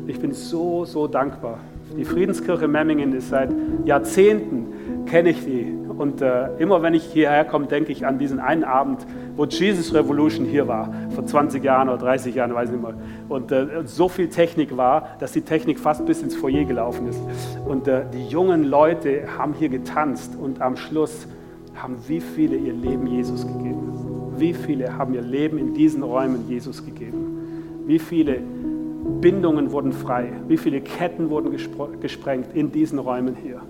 Ich bin so, so dankbar. Die Friedenskirche Memmingen ist seit Jahrzehnten, kenne ich die. Und äh, immer wenn ich hierher komme, denke ich an diesen einen Abend, wo Jesus Revolution hier war, vor 20 Jahren oder 30 Jahren, weiß ich nicht mehr. Und äh, so viel Technik war, dass die Technik fast bis ins Foyer gelaufen ist. Und äh, die jungen Leute haben hier getanzt und am Schluss haben wie viele ihr Leben Jesus gegeben. Wie viele haben ihr Leben in diesen Räumen Jesus gegeben. Wie viele Bindungen wurden frei. Wie viele Ketten wurden gesprengt in diesen Räumen hier.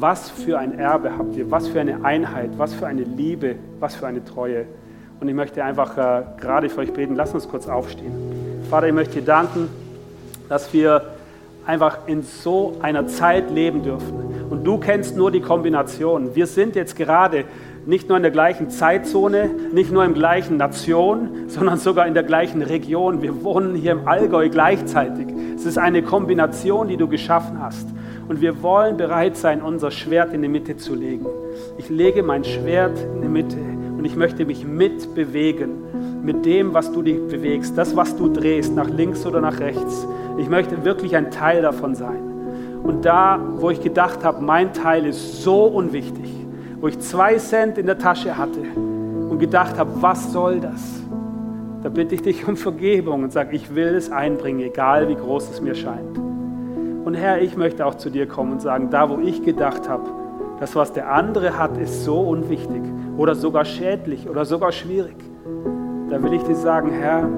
Was für ein Erbe habt ihr? Was für eine Einheit? Was für eine Liebe? Was für eine Treue? Und ich möchte einfach äh, gerade für euch beten. Lasst uns kurz aufstehen. Vater, ich möchte dir danken, dass wir einfach in so einer Zeit leben dürfen. Und du kennst nur die Kombination. Wir sind jetzt gerade nicht nur in der gleichen Zeitzone, nicht nur der gleichen Nation, sondern sogar in der gleichen Region. Wir wohnen hier im Allgäu gleichzeitig. Es ist eine Kombination, die du geschaffen hast. Und wir wollen bereit sein, unser Schwert in die Mitte zu legen. Ich lege mein Schwert in die Mitte und ich möchte mich mitbewegen mit dem, was du dich bewegst, das, was du drehst, nach links oder nach rechts. Ich möchte wirklich ein Teil davon sein. Und da, wo ich gedacht habe, mein Teil ist so unwichtig, wo ich zwei Cent in der Tasche hatte und gedacht habe, was soll das? Da bitte ich dich um Vergebung und sage, ich will es einbringen, egal wie groß es mir scheint. Und Herr, ich möchte auch zu dir kommen und sagen, da wo ich gedacht habe, das, was der andere hat, ist so unwichtig oder sogar schädlich oder sogar schwierig, da will ich dir sagen, Herr,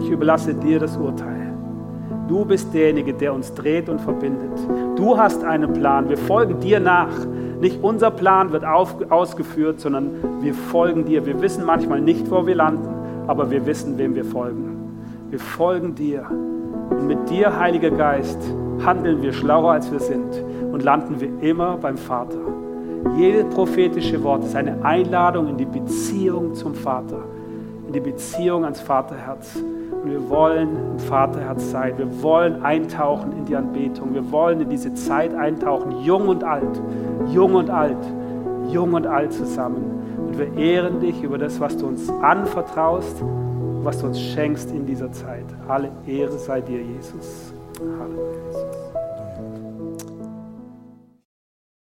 ich überlasse dir das Urteil. Du bist derjenige, der uns dreht und verbindet. Du hast einen Plan. Wir folgen dir nach. Nicht unser Plan wird auf, ausgeführt, sondern wir folgen dir. Wir wissen manchmal nicht, wo wir landen, aber wir wissen, wem wir folgen. Wir folgen dir. Und mit dir, Heiliger Geist, handeln wir schlauer, als wir sind und landen wir immer beim Vater. Jedes prophetische Wort ist eine Einladung in die Beziehung zum Vater, in die Beziehung ans Vaterherz. Und wir wollen im Vaterherz sein. Wir wollen eintauchen in die Anbetung. Wir wollen in diese Zeit eintauchen, jung und alt, jung und alt, jung und alt zusammen. Und wir ehren dich über das, was du uns anvertraust, was du uns schenkst in dieser Zeit. Alle Ehre sei dir, Jesus. Halleluja.